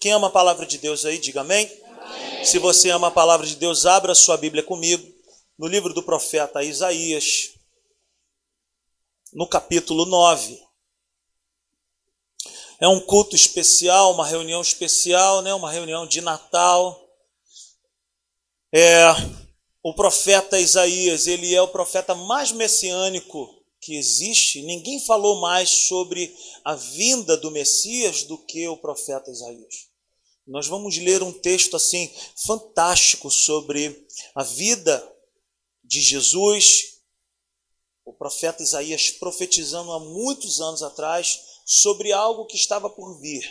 Quem ama a palavra de Deus aí, diga amém. amém. Se você ama a palavra de Deus, abra sua Bíblia comigo no livro do profeta Isaías, no capítulo 9. É um culto especial, uma reunião especial, né? uma reunião de Natal. É, o profeta Isaías, ele é o profeta mais messiânico que existe. Ninguém falou mais sobre a vinda do Messias do que o profeta Isaías. Nós vamos ler um texto assim fantástico sobre a vida de Jesus, o profeta Isaías profetizando há muitos anos atrás sobre algo que estava por vir.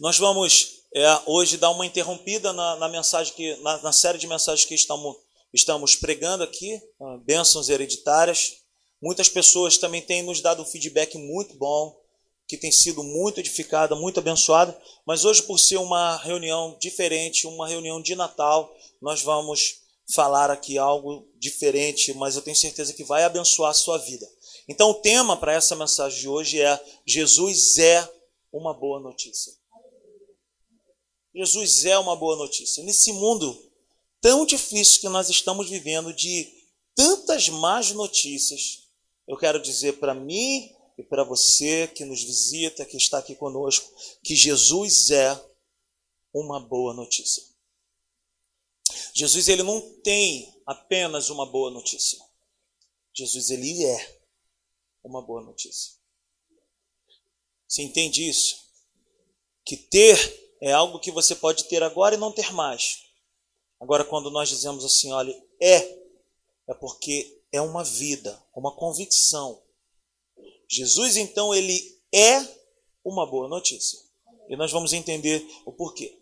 Nós vamos é, hoje dar uma interrompida na, na mensagem que na, na, série de mensagens que estamos, estamos pregando aqui, bênçãos hereditárias. Muitas pessoas também têm nos dado um feedback muito bom que tem sido muito edificada, muito abençoada, mas hoje, por ser uma reunião diferente, uma reunião de Natal, nós vamos falar aqui algo diferente, mas eu tenho certeza que vai abençoar a sua vida. Então, o tema para essa mensagem de hoje é: Jesus é uma boa notícia. Jesus é uma boa notícia. Nesse mundo tão difícil que nós estamos vivendo, de tantas más notícias, eu quero dizer para mim e para você que nos visita, que está aqui conosco, que Jesus é uma boa notícia. Jesus ele não tem apenas uma boa notícia. Jesus ele é uma boa notícia. Você entende isso? Que ter é algo que você pode ter agora e não ter mais. Agora, quando nós dizemos assim, olha, é, é porque é uma vida, uma convicção, Jesus, então, ele é uma boa notícia. E nós vamos entender o porquê.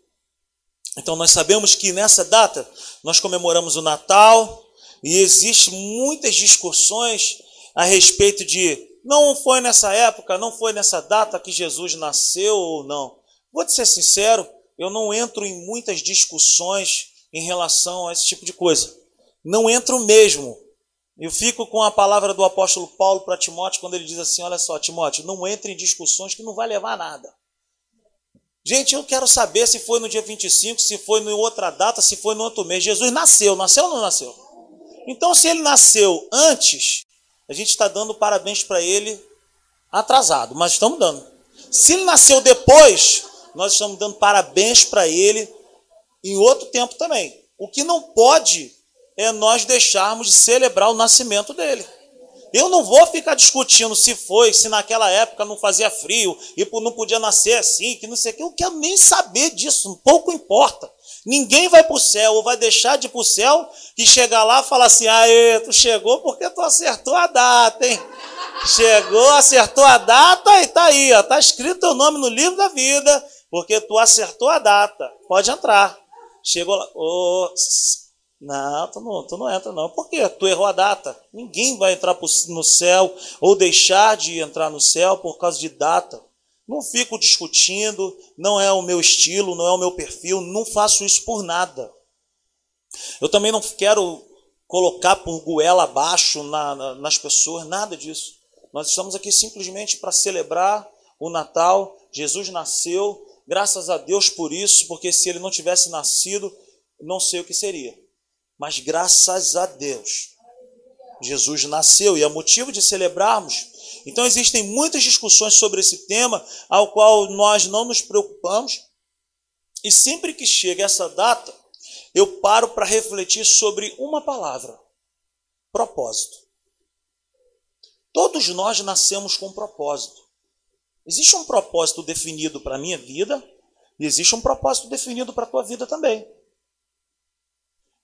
Então, nós sabemos que nessa data nós comemoramos o Natal e existem muitas discussões a respeito de não foi nessa época, não foi nessa data que Jesus nasceu ou não. Vou te ser sincero, eu não entro em muitas discussões em relação a esse tipo de coisa. Não entro mesmo. Eu fico com a palavra do apóstolo Paulo para Timóteo quando ele diz assim: Olha só, Timóteo, não entre em discussões que não vai levar a nada. Gente, eu quero saber se foi no dia 25, se foi em outra data, se foi no outro mês. Jesus nasceu, nasceu ou não nasceu? Então, se ele nasceu antes, a gente está dando parabéns para ele atrasado, mas estamos dando. Se ele nasceu depois, nós estamos dando parabéns para ele em outro tempo também. O que não pode é nós deixarmos de celebrar o nascimento dele. Eu não vou ficar discutindo se foi, se naquela época não fazia frio e não podia nascer assim, que não sei o que. Eu quero nem saber disso, pouco importa. Ninguém vai para o céu ou vai deixar de ir para o céu e chegar lá e falar assim: aê, tu chegou porque tu acertou a data, hein? Chegou, acertou a data e tá aí, ó, tá escrito teu nome no livro da vida, porque tu acertou a data. Pode entrar. Chegou lá, oh, não, tu não, tu não entra não. Por quê? Tu errou a data. Ninguém vai entrar no céu ou deixar de entrar no céu por causa de data. Não fico discutindo, não é o meu estilo, não é o meu perfil, não faço isso por nada. Eu também não quero colocar por goela abaixo na, na, nas pessoas, nada disso. Nós estamos aqui simplesmente para celebrar o Natal. Jesus nasceu, graças a Deus por isso, porque se ele não tivesse nascido, não sei o que seria. Mas graças a Deus, Jesus nasceu e é motivo de celebrarmos. Então existem muitas discussões sobre esse tema, ao qual nós não nos preocupamos. E sempre que chega essa data, eu paro para refletir sobre uma palavra: propósito. Todos nós nascemos com um propósito. Existe um propósito definido para a minha vida e existe um propósito definido para a tua vida também.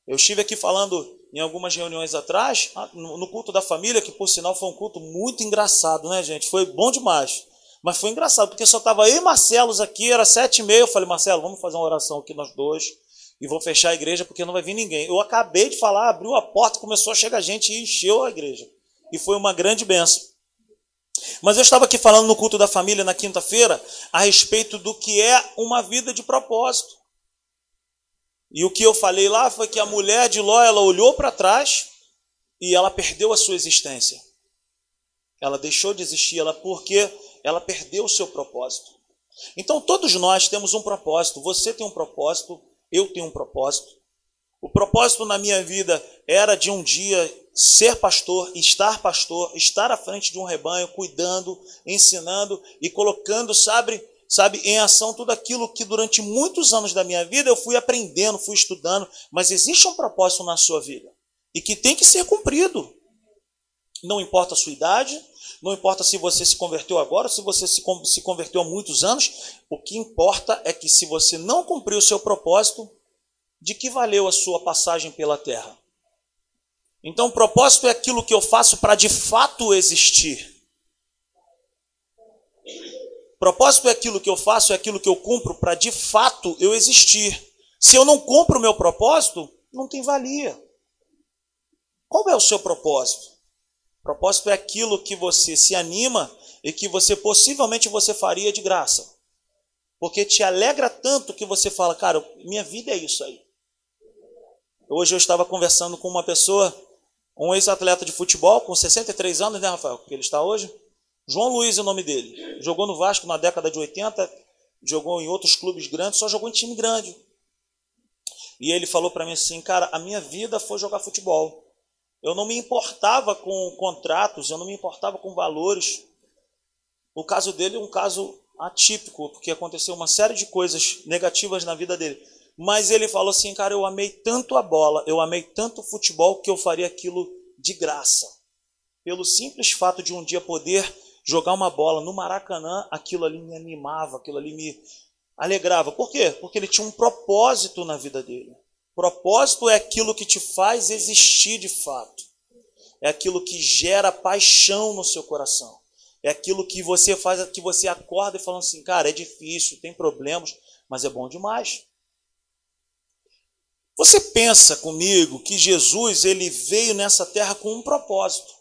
Eu estive aqui falando em algumas reuniões atrás, ah, no culto da família, que por sinal foi um culto muito engraçado, né, gente? Foi bom demais. Mas foi engraçado, porque só estava eu e Marcelos aqui, era sete e meia. Eu falei, Marcelo, vamos fazer uma oração aqui nós dois e vou fechar a igreja porque não vai vir ninguém. Eu acabei de falar, abriu a porta, começou a chegar gente e encheu a igreja. E foi uma grande benção. Mas eu estava aqui falando no culto da família na quinta-feira a respeito do que é uma vida de propósito. E o que eu falei lá foi que a mulher de Ló, ela olhou para trás e ela perdeu a sua existência. Ela deixou de existir, ela porque ela perdeu o seu propósito. Então todos nós temos um propósito. Você tem um propósito, eu tenho um propósito. O propósito na minha vida era de um dia ser pastor, estar pastor, estar à frente de um rebanho, cuidando, ensinando e colocando, sabe, sabe, em ação tudo aquilo que durante muitos anos da minha vida eu fui aprendendo, fui estudando, mas existe um propósito na sua vida e que tem que ser cumprido. Não importa a sua idade, não importa se você se converteu agora, se você se, se converteu há muitos anos, o que importa é que se você não cumpriu o seu propósito, de que valeu a sua passagem pela terra? Então, o propósito é aquilo que eu faço para de fato existir. Propósito é aquilo que eu faço, é aquilo que eu cumpro para de fato eu existir. Se eu não cumpro o meu propósito, não tem valia. Qual é o seu propósito? Propósito é aquilo que você se anima e que você possivelmente você faria de graça. Porque te alegra tanto que você fala, cara, minha vida é isso aí. Hoje eu estava conversando com uma pessoa, um ex-atleta de futebol, com 63 anos, né, Rafael? Que ele está hoje. João Luiz é o nome dele. Jogou no Vasco na década de 80, jogou em outros clubes grandes, só jogou em time grande. E ele falou para mim assim, cara, a minha vida foi jogar futebol. Eu não me importava com contratos, eu não me importava com valores. O caso dele é um caso atípico, porque aconteceu uma série de coisas negativas na vida dele. Mas ele falou assim, cara, eu amei tanto a bola, eu amei tanto o futebol que eu faria aquilo de graça. Pelo simples fato de um dia poder jogar uma bola no Maracanã, aquilo ali me animava, aquilo ali me alegrava. Por quê? Porque ele tinha um propósito na vida dele. Propósito é aquilo que te faz existir de fato. É aquilo que gera paixão no seu coração. É aquilo que você faz, que você acorda e fala assim, cara, é difícil, tem problemas, mas é bom demais. Você pensa comigo que Jesus ele veio nessa terra com um propósito.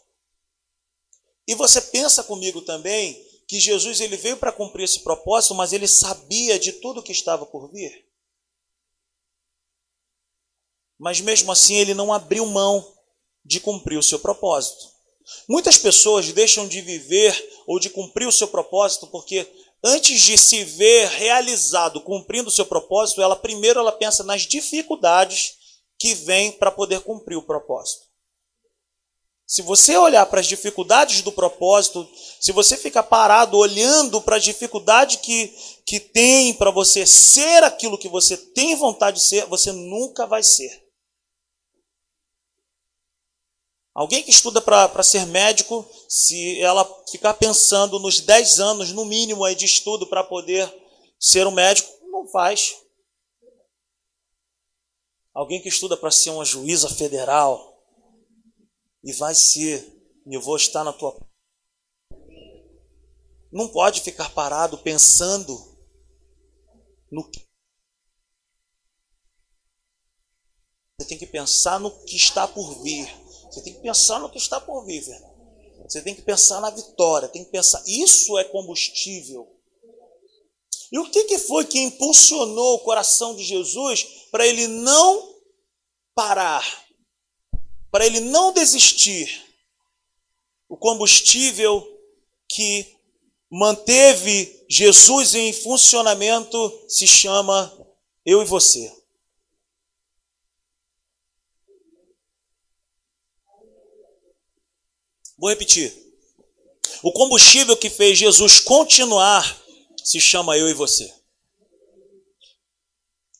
E você pensa comigo também que Jesus ele veio para cumprir esse propósito, mas ele sabia de tudo que estava por vir. Mas mesmo assim ele não abriu mão de cumprir o seu propósito. Muitas pessoas deixam de viver ou de cumprir o seu propósito porque antes de se ver realizado cumprindo o seu propósito, ela primeiro ela pensa nas dificuldades que vêm para poder cumprir o propósito. Se você olhar para as dificuldades do propósito, se você ficar parado olhando para a dificuldade que, que tem para você ser aquilo que você tem vontade de ser, você nunca vai ser. Alguém que estuda para ser médico, se ela ficar pensando nos 10 anos, no mínimo, aí de estudo para poder ser um médico, não faz. Alguém que estuda para ser uma juíza federal e vai ser, e eu vou estar na tua. Não pode ficar parado pensando no que. Você tem que pensar no que está por vir. Você tem que pensar no que está por vir. Você tem que pensar na vitória, tem que pensar. Isso é combustível. E o que foi que impulsionou o coração de Jesus para ele não parar, para ele não desistir? O combustível que manteve Jesus em funcionamento se chama eu e você. Vou repetir. O combustível que fez Jesus continuar se chama eu e você.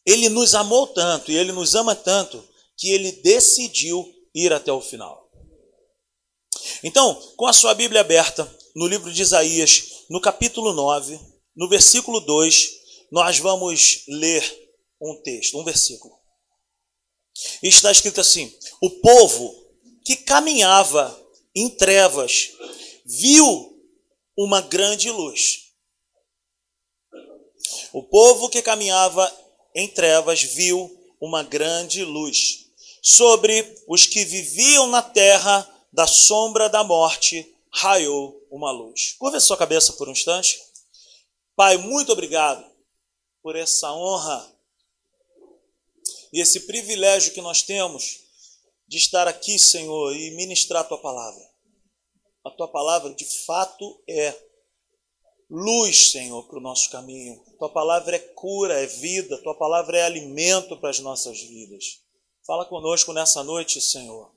Ele nos amou tanto e ele nos ama tanto que ele decidiu ir até o final. Então, com a sua Bíblia aberta, no livro de Isaías, no capítulo 9, no versículo 2, nós vamos ler um texto, um versículo. Está escrito assim: O povo que caminhava em trevas, viu uma grande luz. O povo que caminhava em trevas viu uma grande luz. Sobre os que viviam na terra da sombra da morte, raiou uma luz. Curva sua cabeça por um instante. Pai, muito obrigado por essa honra e esse privilégio que nós temos de estar aqui, Senhor, e ministrar a tua palavra. A tua palavra de fato é luz, Senhor, para o nosso caminho. Tua palavra é cura, é vida, tua palavra é alimento para as nossas vidas. Fala conosco nessa noite, Senhor.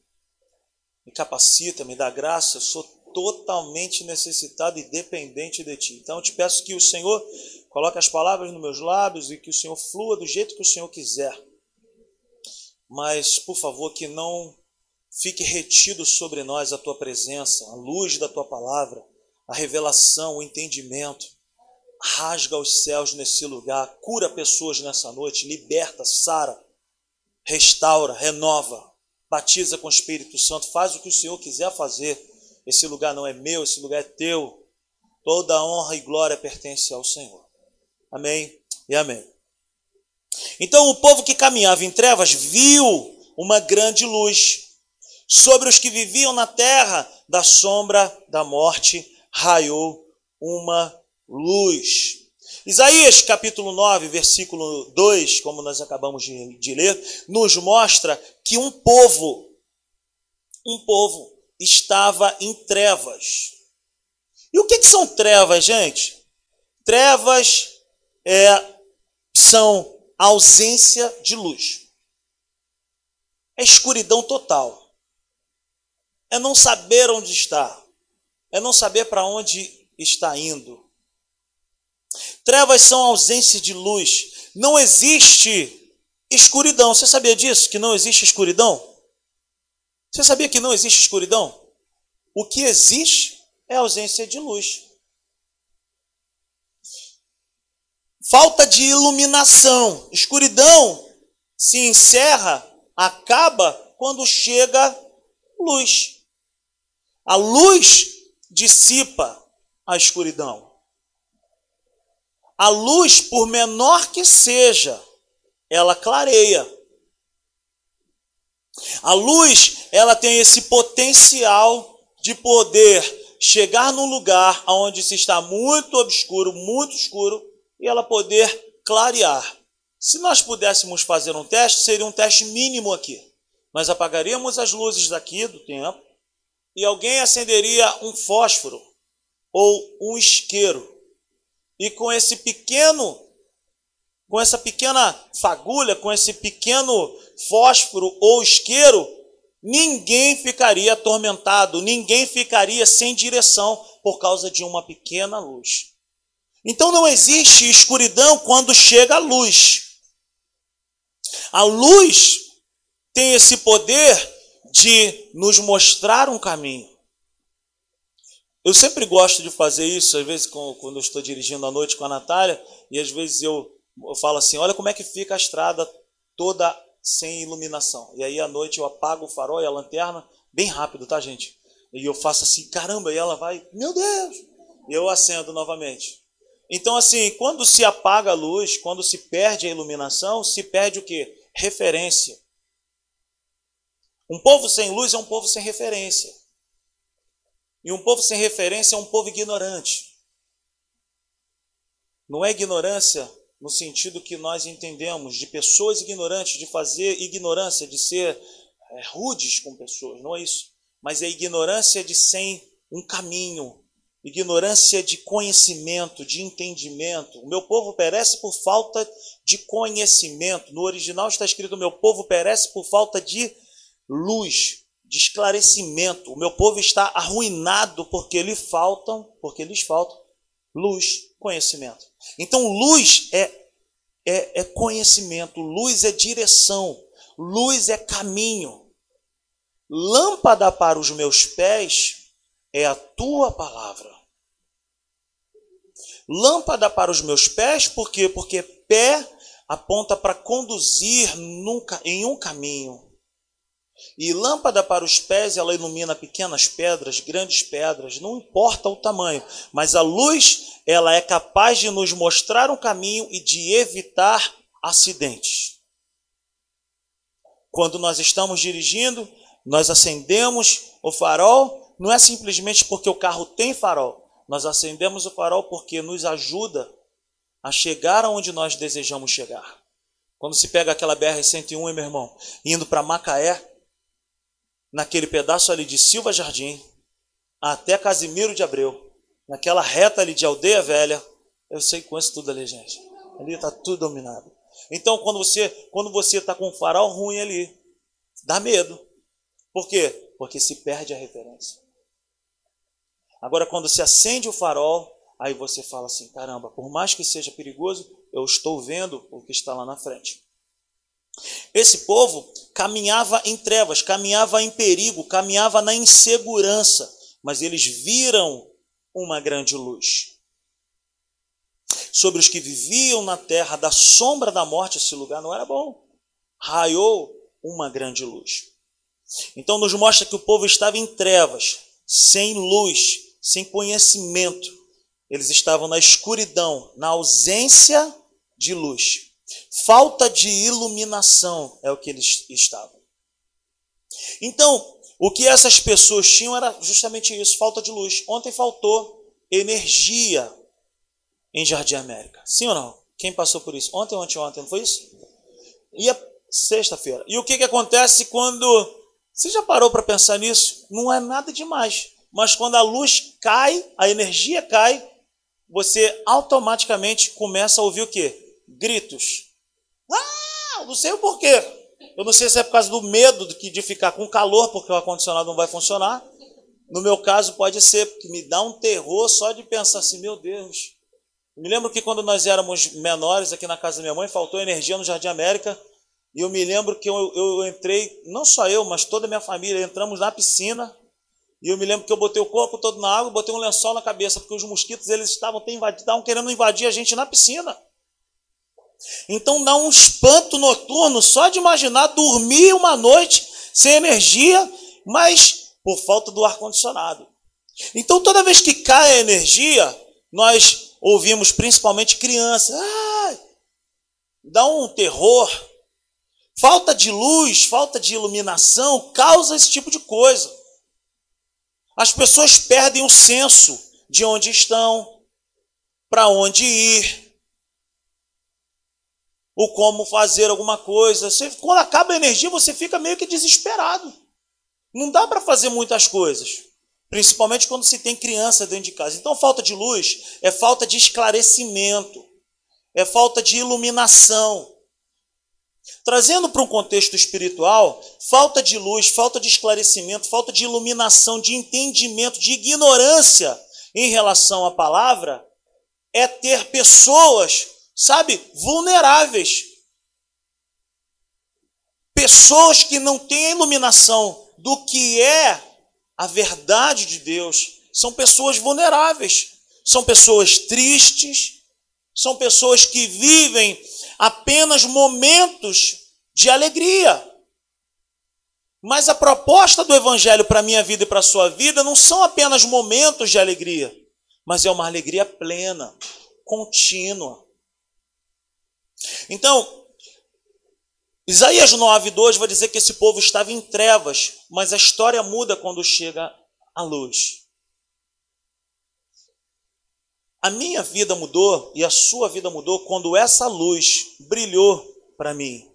Me capacita, me dá graça, eu sou totalmente necessitado e dependente de Ti. Então eu te peço que o Senhor coloque as palavras nos meus lábios e que o Senhor flua do jeito que o Senhor quiser. Mas, por favor, que não fique retido sobre nós a Tua presença, a luz da Tua palavra, a revelação, o entendimento. Rasga os céus nesse lugar, cura pessoas nessa noite, liberta, sara, restaura, renova, batiza com o Espírito Santo, faz o que o Senhor quiser fazer esse lugar não é meu, esse lugar é teu. Toda honra e glória pertence ao Senhor. Amém e amém. Então o povo que caminhava em trevas viu uma grande luz. Sobre os que viviam na terra da sombra da morte raiou uma luz. Isaías capítulo 9, versículo 2, como nós acabamos de, de ler, nos mostra que um povo, um povo estava em trevas. E o que, que são trevas, gente? Trevas é, são ausência de luz. É escuridão total. É não saber onde está. É não saber para onde está indo. Trevas são ausência de luz. Não existe escuridão. Você sabia disso? Que não existe escuridão? Você sabia que não existe escuridão? O que existe é ausência de luz. Falta de iluminação. Escuridão se encerra, acaba quando chega luz. A luz dissipa a escuridão. A luz, por menor que seja, ela clareia. A luz, ela tem esse potencial de poder chegar num lugar onde se está muito obscuro, muito escuro, e ela poder clarear. Se nós pudéssemos fazer um teste, seria um teste mínimo aqui. Nós apagaríamos as luzes daqui do tempo e alguém acenderia um fósforo ou um isqueiro. E com esse pequeno com essa pequena fagulha, com esse pequeno fósforo ou isqueiro, ninguém ficaria atormentado, ninguém ficaria sem direção por causa de uma pequena luz. Então não existe escuridão quando chega a luz. A luz tem esse poder de nos mostrar um caminho. Eu sempre gosto de fazer isso, às vezes quando eu estou dirigindo à noite com a Natália, e às vezes eu eu falo assim: olha como é que fica a estrada toda sem iluminação. E aí à noite eu apago o farol e a lanterna bem rápido, tá, gente? E eu faço assim: caramba, e ela vai, meu Deus! E eu acendo novamente. Então, assim, quando se apaga a luz, quando se perde a iluminação, se perde o que? Referência. Um povo sem luz é um povo sem referência. E um povo sem referência é um povo ignorante. Não é ignorância no sentido que nós entendemos de pessoas ignorantes, de fazer ignorância, de ser é, rudes com pessoas, não é isso. Mas é ignorância de sem um caminho, ignorância de conhecimento, de entendimento. O meu povo perece por falta de conhecimento. No original está escrito: meu povo perece por falta de luz, de esclarecimento. O meu povo está arruinado porque lhe faltam, porque lhes falta luz, conhecimento. Então, luz é, é, é conhecimento, luz é direção, luz é caminho. Lâmpada para os meus pés é a tua palavra. Lâmpada para os meus pés, por quê? Porque pé aponta para conduzir nunca, em um caminho. E lâmpada para os pés, ela ilumina pequenas pedras, grandes pedras, não importa o tamanho, mas a luz, ela é capaz de nos mostrar um caminho e de evitar acidentes. Quando nós estamos dirigindo, nós acendemos o farol, não é simplesmente porque o carro tem farol, nós acendemos o farol porque nos ajuda a chegar aonde nós desejamos chegar. Quando se pega aquela BR-101, meu irmão, indo para Macaé, naquele pedaço ali de Silva Jardim até Casimiro de Abreu. naquela reta ali de aldeia velha, eu sei com isso tudo ali, gente. Ali está tudo dominado. Então, quando você quando você está com um farol ruim ali, dá medo. Por quê? Porque se perde a referência. Agora, quando se acende o farol, aí você fala assim: caramba, por mais que seja perigoso, eu estou vendo o que está lá na frente. Esse povo caminhava em trevas, caminhava em perigo, caminhava na insegurança, mas eles viram uma grande luz. Sobre os que viviam na terra da sombra da morte, esse lugar não era bom. Raiou uma grande luz. Então nos mostra que o povo estava em trevas, sem luz, sem conhecimento. Eles estavam na escuridão, na ausência de luz. Falta de iluminação é o que eles estavam. Então, o que essas pessoas tinham era justamente isso, falta de luz. Ontem faltou energia em Jardim América. Sim ou não? Quem passou por isso? Ontem, ontem, ontem, não foi isso? E a sexta-feira. E o que, que acontece quando. Você já parou para pensar nisso? Não é nada demais. Mas quando a luz cai, a energia cai, você automaticamente começa a ouvir o quê? Gritos. Ah, não sei o porquê. Eu não sei se é por causa do medo de ficar com calor, porque o ar-condicionado não vai funcionar. No meu caso, pode ser, porque me dá um terror só de pensar assim, meu Deus. Me lembro que quando nós éramos menores aqui na casa da minha mãe, faltou energia no Jardim América. E eu me lembro que eu, eu entrei, não só eu, mas toda a minha família, entramos na piscina. E eu me lembro que eu botei o corpo todo na água, botei um lençol na cabeça, porque os mosquitos eles estavam, estavam querendo invadir a gente na piscina. Então dá um espanto noturno só de imaginar dormir uma noite sem energia, mas por falta do ar-condicionado. Então toda vez que cai a energia, nós ouvimos principalmente crianças, ah, dá um terror. Falta de luz, falta de iluminação causa esse tipo de coisa. As pessoas perdem o senso de onde estão, para onde ir, o como fazer alguma coisa. Você, quando acaba a energia, você fica meio que desesperado. Não dá para fazer muitas coisas, principalmente quando se tem criança dentro de casa. Então, falta de luz é falta de esclarecimento, é falta de iluminação. Trazendo para um contexto espiritual, falta de luz, falta de esclarecimento, falta de iluminação, de entendimento, de ignorância em relação à palavra, é ter pessoas sabe, vulneráveis. Pessoas que não têm a iluminação do que é a verdade de Deus, são pessoas vulneráveis, são pessoas tristes, são pessoas que vivem apenas momentos de alegria. Mas a proposta do Evangelho para a minha vida e para a sua vida não são apenas momentos de alegria, mas é uma alegria plena, contínua. Então, Isaías 9, 2 vai dizer que esse povo estava em trevas, mas a história muda quando chega a luz. A minha vida mudou e a sua vida mudou quando essa luz brilhou para mim.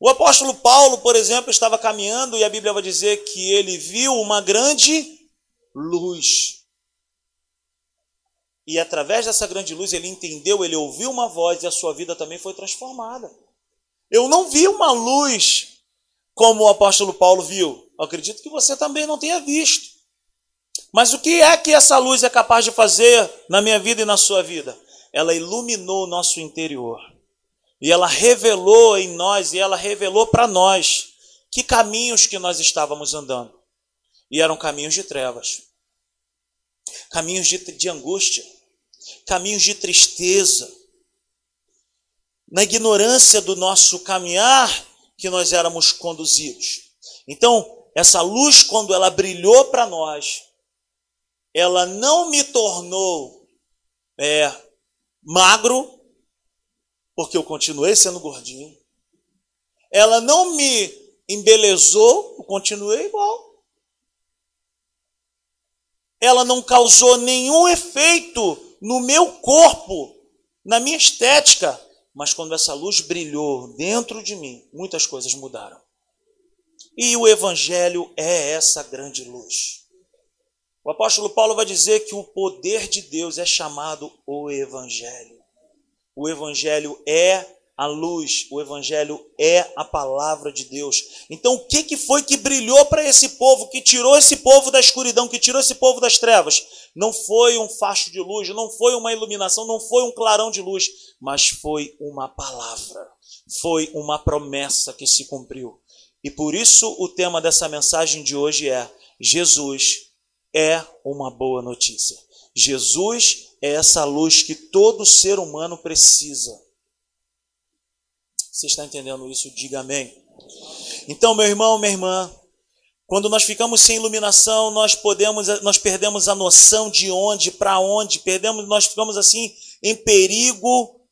O apóstolo Paulo, por exemplo, estava caminhando e a Bíblia vai dizer que ele viu uma grande luz. E através dessa grande luz ele entendeu, ele ouviu uma voz e a sua vida também foi transformada. Eu não vi uma luz como o apóstolo Paulo viu. Eu acredito que você também não tenha visto. Mas o que é que essa luz é capaz de fazer na minha vida e na sua vida? Ela iluminou o nosso interior. E ela revelou em nós, e ela revelou para nós que caminhos que nós estávamos andando. E eram caminhos de trevas, caminhos de, de angústia, caminhos de tristeza, na ignorância do nosso caminhar que nós éramos conduzidos. Então, essa luz, quando ela brilhou para nós, ela não me tornou é, magro, porque eu continuei sendo gordinho. Ela não me embelezou, eu continuei igual. Ela não causou nenhum efeito no meu corpo, na minha estética. Mas quando essa luz brilhou dentro de mim, muitas coisas mudaram. E o Evangelho é essa grande luz. O apóstolo Paulo vai dizer que o poder de Deus é chamado o Evangelho. O Evangelho é a luz, o evangelho é a palavra de Deus. Então, o que, que foi que brilhou para esse povo, que tirou esse povo da escuridão, que tirou esse povo das trevas? Não foi um facho de luz, não foi uma iluminação, não foi um clarão de luz, mas foi uma palavra, foi uma promessa que se cumpriu. E por isso o tema dessa mensagem de hoje é: Jesus é uma boa notícia. Jesus é essa luz que todo ser humano precisa. Você está entendendo isso? Diga amém. Então, meu irmão, minha irmã, quando nós ficamos sem iluminação, nós podemos, nós perdemos a noção de onde, para onde, perdemos, nós ficamos assim em perigo,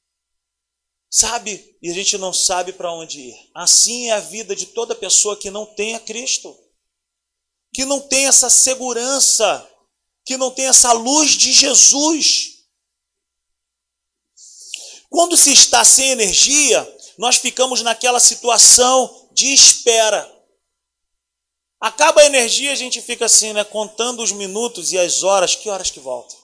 sabe? E a gente não sabe para onde ir. Assim é a vida de toda pessoa que não tem a Cristo, que não tem essa segurança, que não tem essa luz de Jesus. Quando se está sem energia, nós ficamos naquela situação de espera. Acaba a energia, a gente fica assim, né, contando os minutos e as horas, que horas que volta?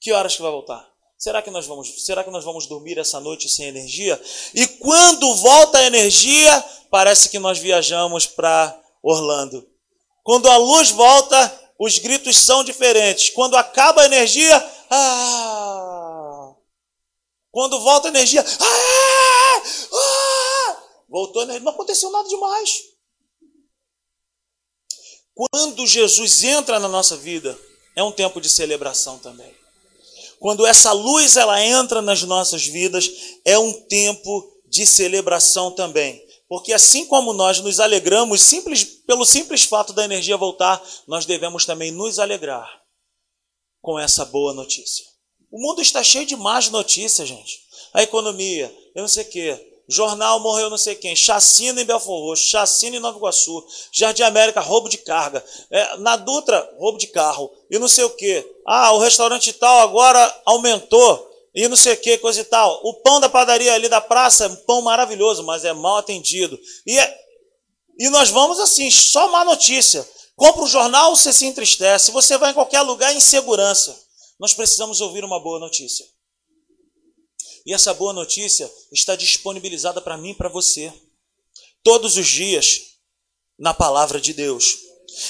Que horas que vai voltar? Será que nós vamos, será que nós vamos dormir essa noite sem energia? E quando volta a energia, parece que nós viajamos para Orlando. Quando a luz volta, os gritos são diferentes. Quando acaba a energia, ah! Quando volta a energia, ah! Voltou, né? não aconteceu nada demais. Quando Jesus entra na nossa vida, é um tempo de celebração também. Quando essa luz ela entra nas nossas vidas, é um tempo de celebração também. Porque assim como nós nos alegramos simples, pelo simples fato da energia voltar, nós devemos também nos alegrar com essa boa notícia. O mundo está cheio de más notícias, gente. A economia, eu não sei o quê. Jornal morreu não sei quem, chacina em Belfor Roxo, chacina em Nova Iguaçu, Jardim América, roubo de carga. É, na Dutra, roubo de carro. E não sei o quê. Ah, o restaurante tal agora aumentou. E não sei o que, coisa e tal. O pão da padaria ali da praça é um pão maravilhoso, mas é mal atendido. E, é, e nós vamos assim, só má notícia. Compra o jornal, você se entristece. Você vai em qualquer lugar em segurança. Nós precisamos ouvir uma boa notícia. E essa boa notícia está disponibilizada para mim e para você, todos os dias, na palavra de Deus.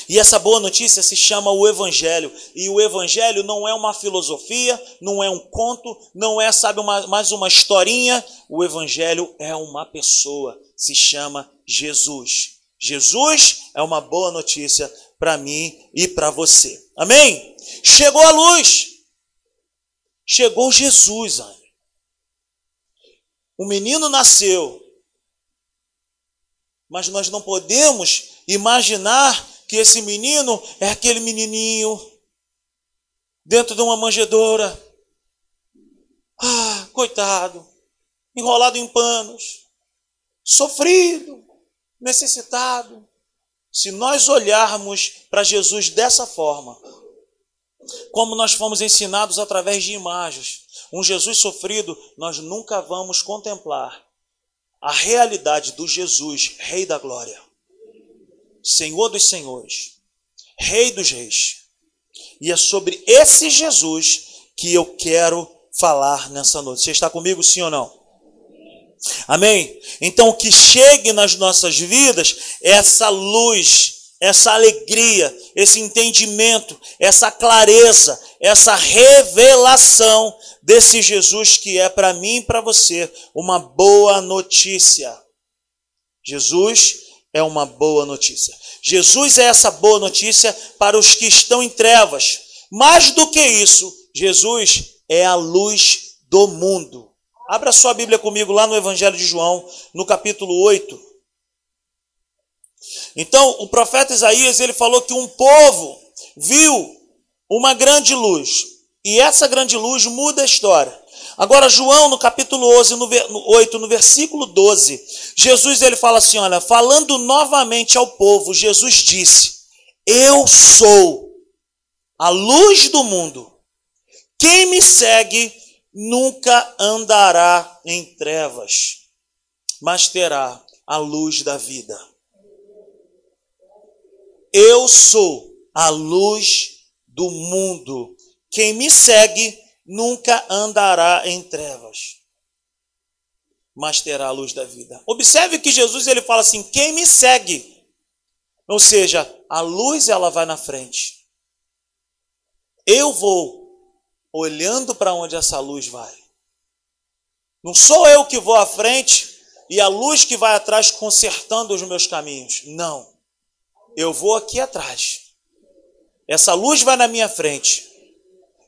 E essa boa notícia se chama o Evangelho. E o Evangelho não é uma filosofia, não é um conto, não é, sabe, uma, mais uma historinha. O Evangelho é uma pessoa, se chama Jesus. Jesus é uma boa notícia para mim e para você. Amém? Chegou a luz. Chegou Jesus, Ana. O menino nasceu. Mas nós não podemos imaginar que esse menino é aquele menininho dentro de uma manjedoura. Ah, coitado, enrolado em panos, sofrido, necessitado. Se nós olharmos para Jesus dessa forma, como nós fomos ensinados através de imagens, um Jesus sofrido, nós nunca vamos contemplar a realidade do Jesus, Rei da Glória, Senhor dos Senhores, Rei dos Reis. E é sobre esse Jesus que eu quero falar nessa noite. Você está comigo, sim ou não? Amém? Então, que chegue nas nossas vidas essa luz essa alegria, esse entendimento, essa clareza, essa revelação desse Jesus que é para mim e para você uma boa notícia. Jesus é uma boa notícia. Jesus é essa boa notícia para os que estão em trevas. Mais do que isso, Jesus é a luz do mundo. Abra sua Bíblia comigo lá no Evangelho de João, no capítulo 8. Então, o profeta Isaías, ele falou que um povo viu uma grande luz. E essa grande luz muda a história. Agora, João, no capítulo 11, no 8, no versículo 12, Jesus ele fala assim: olha, falando novamente ao povo, Jesus disse: Eu sou a luz do mundo. Quem me segue nunca andará em trevas, mas terá a luz da vida. Eu sou a luz do mundo. Quem me segue nunca andará em trevas, mas terá a luz da vida. Observe que Jesus ele fala assim: quem me segue, ou seja, a luz ela vai na frente. Eu vou olhando para onde essa luz vai. Não sou eu que vou à frente e a luz que vai atrás consertando os meus caminhos. Não. Eu vou aqui atrás. Essa luz vai na minha frente.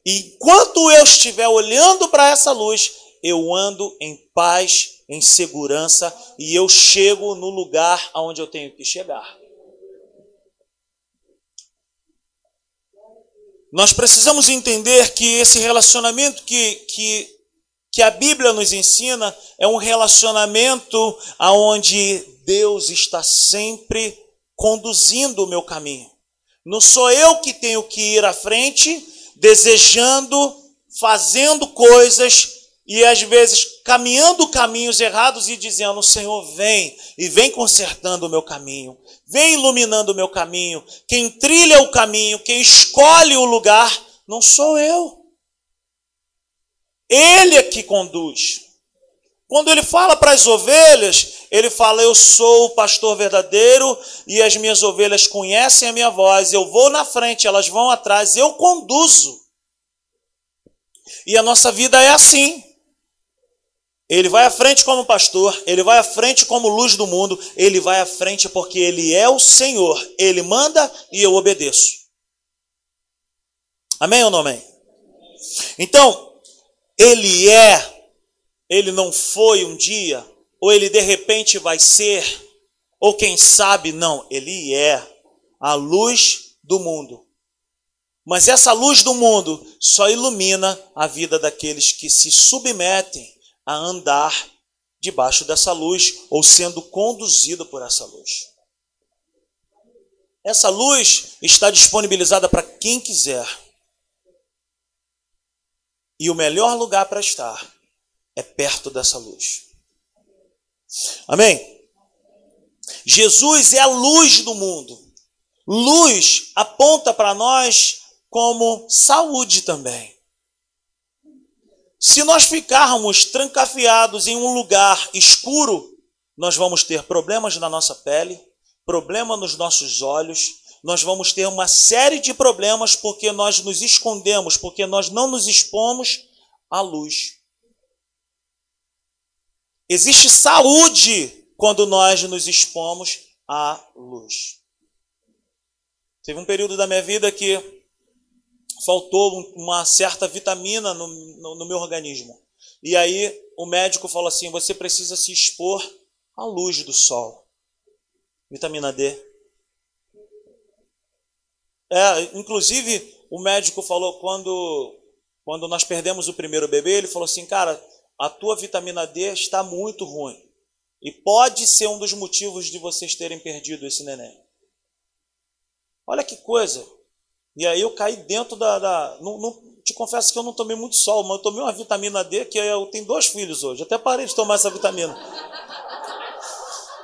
E enquanto eu estiver olhando para essa luz, eu ando em paz, em segurança e eu chego no lugar aonde eu tenho que chegar. Nós precisamos entender que esse relacionamento que, que, que a Bíblia nos ensina é um relacionamento aonde Deus está sempre conduzindo o meu caminho. Não sou eu que tenho que ir à frente, desejando, fazendo coisas e às vezes caminhando caminhos errados e dizendo: Senhor, vem e vem consertando o meu caminho, vem iluminando o meu caminho. Quem trilha o caminho, quem escolhe o lugar, não sou eu. Ele é que conduz. Quando ele fala para as ovelhas, ele fala: Eu sou o pastor verdadeiro e as minhas ovelhas conhecem a minha voz. Eu vou na frente, elas vão atrás, eu conduzo. E a nossa vida é assim. Ele vai à frente como pastor, ele vai à frente como luz do mundo, ele vai à frente porque ele é o Senhor. Ele manda e eu obedeço. Amém ou não amém? Então, ele é ele não foi um dia, ou ele de repente vai ser, ou quem sabe não, ele é a luz do mundo. Mas essa luz do mundo só ilumina a vida daqueles que se submetem a andar debaixo dessa luz ou sendo conduzido por essa luz. Essa luz está disponibilizada para quem quiser. E o melhor lugar para estar é perto dessa luz. Amém? Jesus é a luz do mundo. Luz aponta para nós como saúde também. Se nós ficarmos trancafiados em um lugar escuro, nós vamos ter problemas na nossa pele, problema nos nossos olhos, nós vamos ter uma série de problemas porque nós nos escondemos, porque nós não nos expomos à luz. Existe saúde quando nós nos expomos à luz. Teve um período da minha vida que faltou uma certa vitamina no, no, no meu organismo. E aí o médico falou assim: você precisa se expor à luz do sol. Vitamina D. É, inclusive, o médico falou quando, quando nós perdemos o primeiro bebê, ele falou assim, cara, a tua vitamina D está muito ruim. E pode ser um dos motivos de vocês terem perdido esse neném. Olha que coisa. E aí eu caí dentro da. da não, não, te confesso que eu não tomei muito sol, mas eu tomei uma vitamina D que eu tenho dois filhos hoje. Até parei de tomar essa vitamina.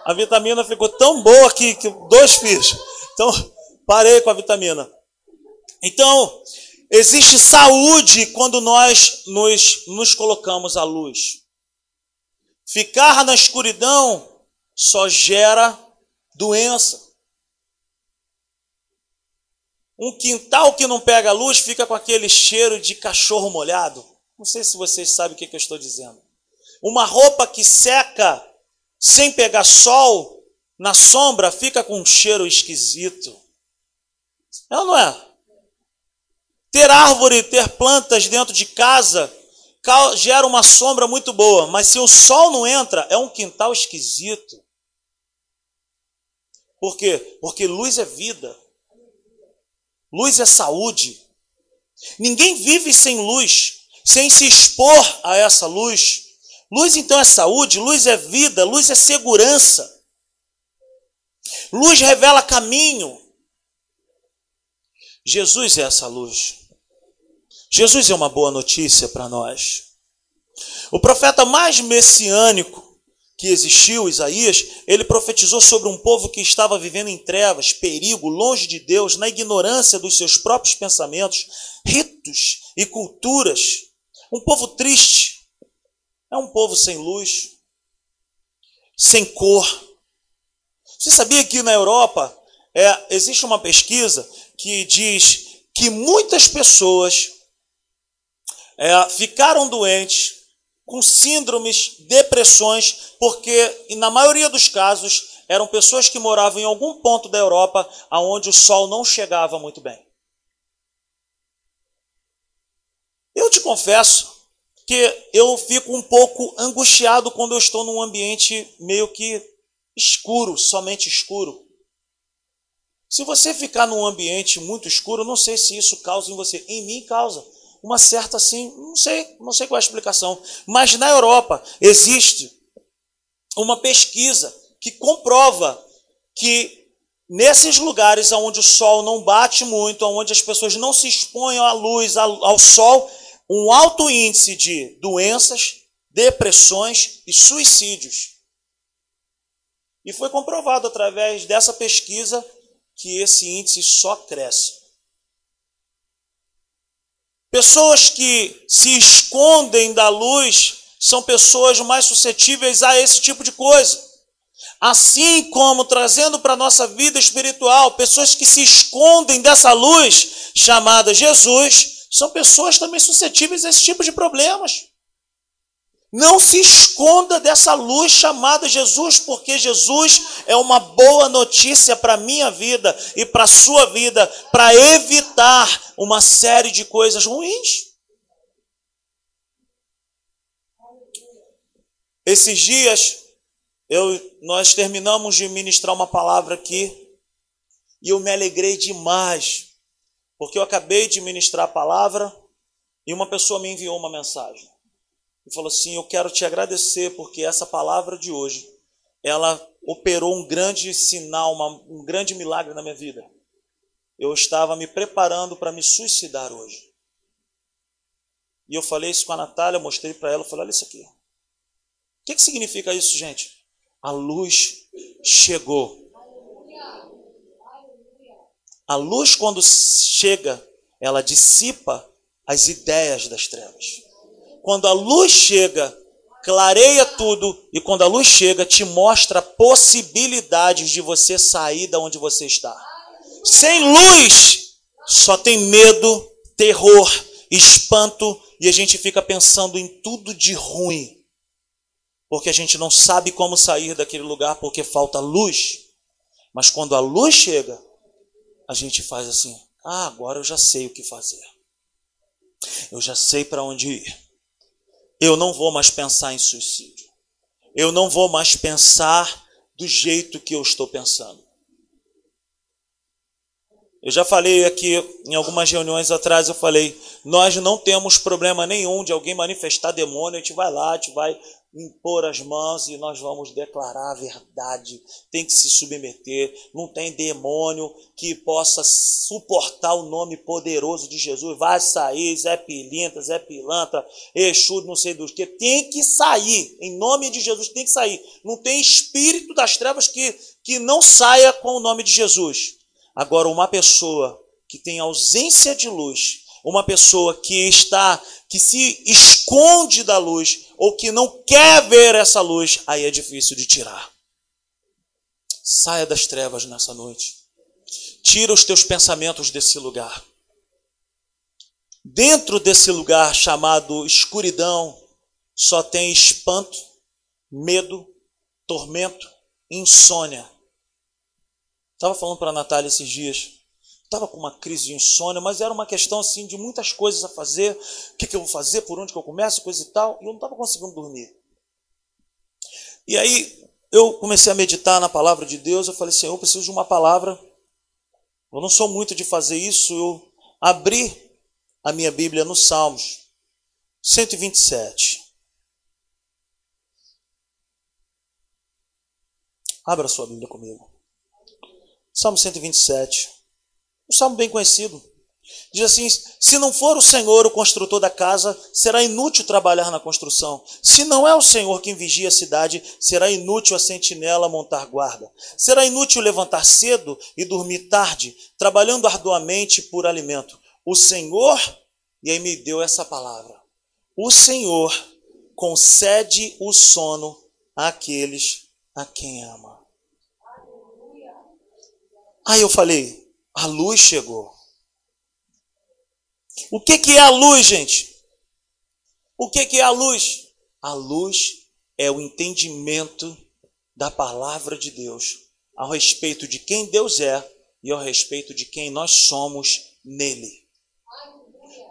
A vitamina ficou tão boa que, que dois filhos. Então, parei com a vitamina. Então, Existe saúde quando nós nos, nos colocamos à luz. Ficar na escuridão só gera doença. Um quintal que não pega luz fica com aquele cheiro de cachorro molhado. Não sei se vocês sabem o que, eu estou dizendo. Uma roupa que seca sem pegar sol na sombra fica com um cheiro esquisito. É ou não é? Ter árvore, ter plantas dentro de casa gera uma sombra muito boa, mas se o sol não entra, é um quintal esquisito. Por quê? Porque luz é vida. Luz é saúde. Ninguém vive sem luz, sem se expor a essa luz. Luz então é saúde, luz é vida, luz é segurança. Luz revela caminho. Jesus é essa luz. Jesus é uma boa notícia para nós. O profeta mais messiânico que existiu, Isaías, ele profetizou sobre um povo que estava vivendo em trevas, perigo, longe de Deus, na ignorância dos seus próprios pensamentos, ritos e culturas. Um povo triste. É um povo sem luz, sem cor. Você sabia que na Europa é, existe uma pesquisa que diz que muitas pessoas é, ficaram doentes com síndromes, depressões, porque na maioria dos casos eram pessoas que moravam em algum ponto da Europa aonde o sol não chegava muito bem. Eu te confesso que eu fico um pouco angustiado quando eu estou num ambiente meio que escuro, somente escuro. Se você ficar num ambiente muito escuro, não sei se isso causa em você. Em mim causa uma certa assim, não sei, não sei qual é a explicação, mas na Europa existe uma pesquisa que comprova que nesses lugares onde o sol não bate muito, onde as pessoas não se expõem à luz, ao, ao sol, um alto índice de doenças, depressões e suicídios. E foi comprovado através dessa pesquisa que esse índice só cresce. Pessoas que se escondem da luz são pessoas mais suscetíveis a esse tipo de coisa. Assim como trazendo para a nossa vida espiritual, pessoas que se escondem dessa luz chamada Jesus, são pessoas também suscetíveis a esse tipo de problemas. Não se esconda dessa luz chamada Jesus, porque Jesus é uma boa notícia para a minha vida e para a sua vida, para evitar uma série de coisas ruins. Esses dias, eu, nós terminamos de ministrar uma palavra aqui e eu me alegrei demais, porque eu acabei de ministrar a palavra e uma pessoa me enviou uma mensagem e falou assim: Eu quero te agradecer porque essa palavra de hoje ela operou um grande sinal, uma, um grande milagre na minha vida. Eu estava me preparando para me suicidar hoje. E eu falei isso com a Natália, mostrei para ela, falei: Olha isso aqui. O que, que significa isso, gente? A luz chegou. A luz, quando chega, ela dissipa as ideias das trevas. Quando a luz chega, clareia tudo, e quando a luz chega, te mostra possibilidades de você sair da onde você está. Sem luz, só tem medo, terror, espanto, e a gente fica pensando em tudo de ruim. Porque a gente não sabe como sair daquele lugar porque falta luz. Mas quando a luz chega, a gente faz assim: ah, agora eu já sei o que fazer. Eu já sei para onde ir eu não vou mais pensar em suicídio. Eu não vou mais pensar do jeito que eu estou pensando. Eu já falei aqui em algumas reuniões atrás, eu falei, nós não temos problema nenhum de alguém manifestar demônio, a gente vai lá, a gente vai impor as mãos e nós vamos declarar a verdade. Tem que se submeter. Não tem demônio que possa suportar o nome poderoso de Jesus. Vai sair, Zé Pilintra, Zé Pilantra, Exu, não sei dos que. Tem que sair. Em nome de Jesus, tem que sair. Não tem espírito das trevas que, que não saia com o nome de Jesus. Agora, uma pessoa que tem ausência de luz, uma pessoa que está, que se esconde da luz, ou que não quer ver essa luz, aí é difícil de tirar. Saia das trevas nessa noite. Tira os teus pensamentos desse lugar. Dentro desse lugar chamado escuridão, só tem espanto, medo, tormento, insônia. Estava falando para a Natália esses dias. Estava com uma crise de insônia, mas era uma questão assim de muitas coisas a fazer. O que, que eu vou fazer? Por onde que eu começo? Coisa e tal. E eu não estava conseguindo dormir. E aí eu comecei a meditar na palavra de Deus. Eu falei, Senhor, eu preciso de uma palavra. Eu não sou muito de fazer isso. Eu abri a minha Bíblia no Salmos 127. Abra sua Bíblia comigo. Salmo 127. Um salmo bem conhecido. Diz assim: se não for o Senhor o construtor da casa, será inútil trabalhar na construção. Se não é o Senhor quem vigia a cidade, será inútil a sentinela montar guarda. Será inútil levantar cedo e dormir tarde, trabalhando arduamente por alimento. O Senhor, e aí me deu essa palavra: o Senhor concede o sono àqueles a quem ama. Aí eu falei: a luz chegou. O que, que é a luz, gente? O que, que é a luz? A luz é o entendimento da palavra de Deus a respeito de quem Deus é e a respeito de quem nós somos nele.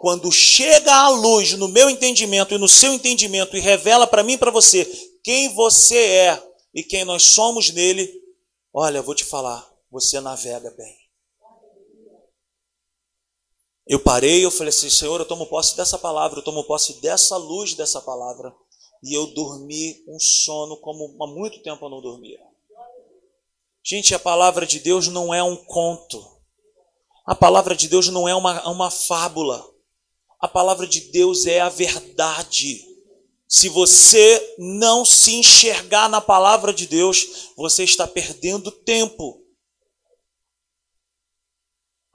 Quando chega a luz no meu entendimento e no seu entendimento e revela para mim e para você quem você é e quem nós somos nele, olha, eu vou te falar, você navega bem. Eu parei, eu falei assim, Senhor, eu tomo posse dessa palavra, eu tomo posse dessa luz dessa palavra. E eu dormi um sono como há muito tempo eu não dormia. Gente, a palavra de Deus não é um conto. A palavra de Deus não é uma, uma fábula. A palavra de Deus é a verdade. Se você não se enxergar na palavra de Deus, você está perdendo tempo.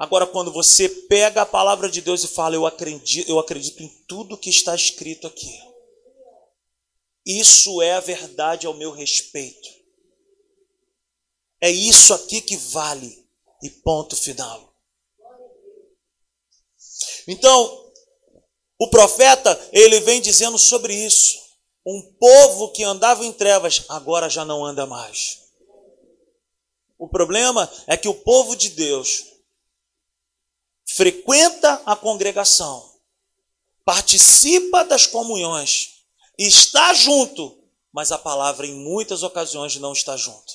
Agora, quando você pega a palavra de Deus e fala, eu acredito, eu acredito em tudo que está escrito aqui. Isso é a verdade ao meu respeito. É isso aqui que vale. E ponto final. Então, o profeta, ele vem dizendo sobre isso. Um povo que andava em trevas, agora já não anda mais. O problema é que o povo de Deus frequenta a congregação, participa das comunhões, está junto, mas a palavra em muitas ocasiões não está junto.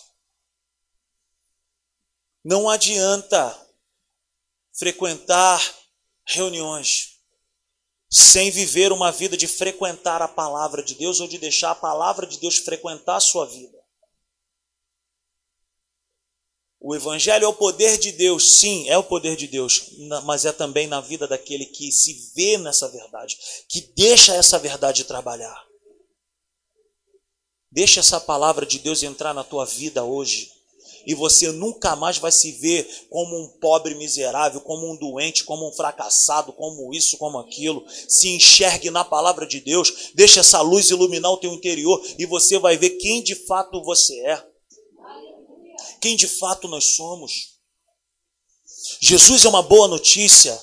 Não adianta frequentar reuniões sem viver uma vida de frequentar a palavra de Deus ou de deixar a palavra de Deus frequentar a sua vida. O Evangelho é o poder de Deus, sim, é o poder de Deus, mas é também na vida daquele que se vê nessa verdade, que deixa essa verdade trabalhar. Deixa essa palavra de Deus entrar na tua vida hoje. E você nunca mais vai se ver como um pobre miserável, como um doente, como um fracassado, como isso, como aquilo. Se enxergue na palavra de Deus, deixa essa luz iluminar o teu interior e você vai ver quem de fato você é quem de fato nós somos. Jesus é uma boa notícia,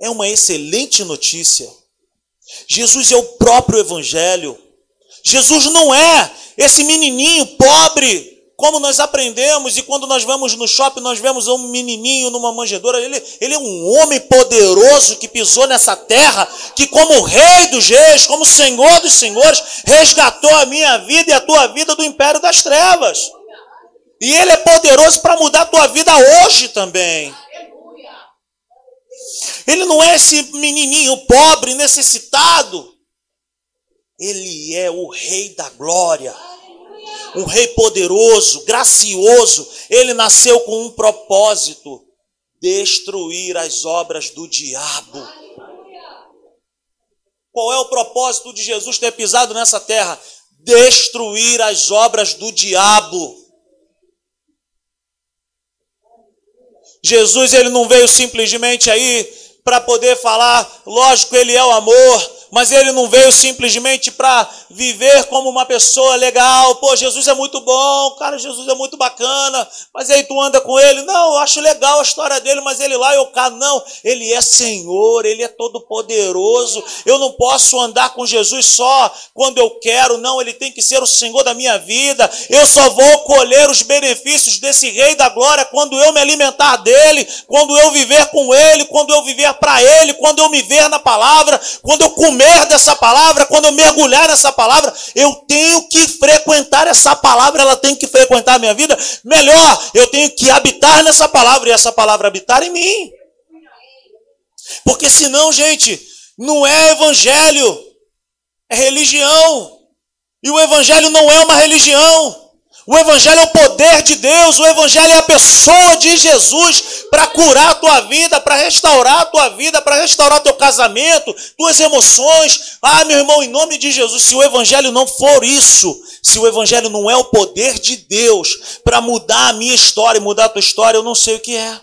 é uma excelente notícia. Jesus é o próprio Evangelho. Jesus não é esse menininho pobre, como nós aprendemos, e quando nós vamos no shopping, nós vemos um menininho numa manjedoura. Ele, ele é um homem poderoso que pisou nessa terra, que, como Rei dos Reis, como Senhor dos Senhores, resgatou a minha vida e a tua vida do império das trevas. E Ele é poderoso para mudar a tua vida hoje também. Ele não é esse menininho pobre, necessitado. Ele é o Rei da glória. Um Rei poderoso, gracioso. Ele nasceu com um propósito: destruir as obras do diabo. Qual é o propósito de Jesus ter pisado nessa terra? Destruir as obras do diabo. Jesus ele não veio simplesmente aí para poder falar, lógico, ele é o amor, mas ele não veio simplesmente para viver como uma pessoa legal. Pô, Jesus é muito bom, cara, Jesus é muito bacana, mas aí tu anda com ele. Não, eu acho legal a história dele, mas ele lá eu cá, não. Ele é Senhor, ele é todo poderoso. Eu não posso andar com Jesus só quando eu quero, não, ele tem que ser o Senhor da minha vida. Eu só vou colher os benefícios desse Rei da Glória quando eu me alimentar dele, quando eu viver com ele, quando eu viver para ele, quando eu me ver na palavra, quando eu comer comer dessa palavra, quando eu mergulhar nessa palavra, eu tenho que frequentar essa palavra, ela tem que frequentar a minha vida. Melhor, eu tenho que habitar nessa palavra e essa palavra habitar em mim. Porque senão, gente, não é evangelho, é religião. E o evangelho não é uma religião. O Evangelho é o poder de Deus, o Evangelho é a pessoa de Jesus para curar a tua vida, para restaurar a tua vida, para restaurar teu casamento, tuas emoções. Ah, meu irmão, em nome de Jesus, se o Evangelho não for isso, se o Evangelho não é o poder de Deus para mudar a minha história e mudar a tua história, eu não sei o que é.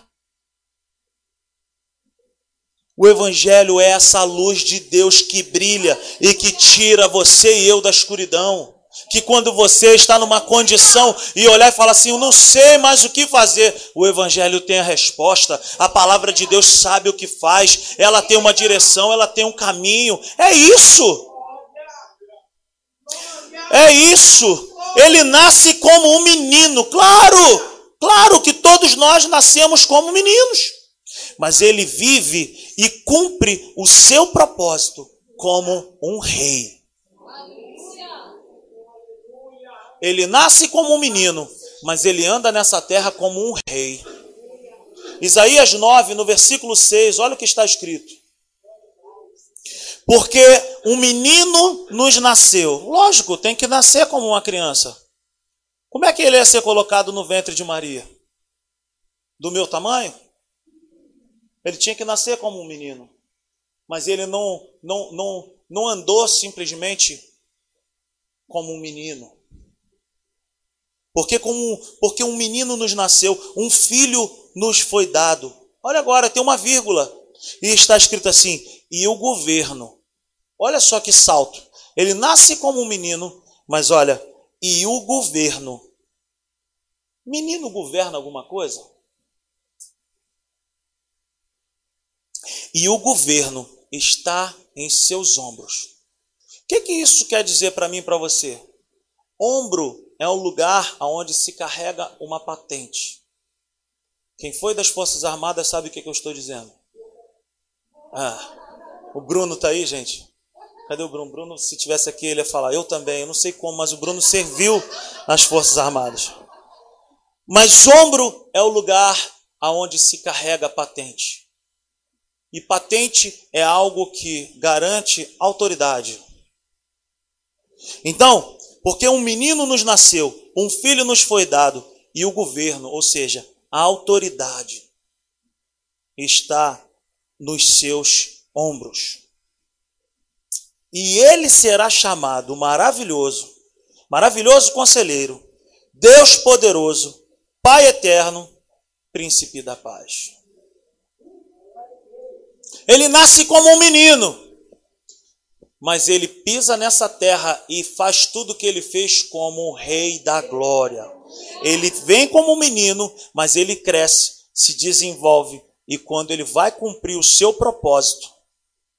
O Evangelho é essa luz de Deus que brilha e que tira você e eu da escuridão que quando você está numa condição e olhar e falar assim, eu não sei mais o que fazer, o Evangelho tem a resposta, a palavra de Deus sabe o que faz, ela tem uma direção, ela tem um caminho, é isso. É isso. Ele nasce como um menino, claro, claro que todos nós nascemos como meninos, mas ele vive e cumpre o seu propósito como um rei. Ele nasce como um menino, mas ele anda nessa terra como um rei. Isaías 9, no versículo 6, olha o que está escrito. Porque um menino nos nasceu. Lógico, tem que nascer como uma criança. Como é que ele ia ser colocado no ventre de Maria? Do meu tamanho? Ele tinha que nascer como um menino. Mas ele não, não, não, não andou simplesmente como um menino. Porque, como, porque um menino nos nasceu, um filho nos foi dado. Olha agora, tem uma vírgula. E está escrito assim: e o governo. Olha só que salto. Ele nasce como um menino, mas olha, e o governo. Menino governa alguma coisa? E o governo está em seus ombros. O que, que isso quer dizer para mim e para você? Ombro é um lugar onde se carrega uma patente. Quem foi das Forças Armadas sabe o que, eu estou dizendo. Ah, o Bruno está aí, gente? Cadê o Bruno? Bruno, se tivesse aqui, ele ia falar. Eu também, eu não sei como, mas o Bruno serviu nas Forças Armadas. Mas ombro é o lugar aonde se carrega a patente. E patente é algo que garante autoridade. Então, porque um menino nos nasceu, um filho nos foi dado, e o governo, ou seja, a autoridade, está nos seus ombros. E ele será chamado maravilhoso, maravilhoso conselheiro, Deus poderoso, Pai eterno, príncipe da paz. Ele nasce como um menino, mas ele pisa nessa terra e faz tudo o que ele fez como o rei da glória. Ele vem como menino, mas ele cresce, se desenvolve e quando ele vai cumprir o seu propósito,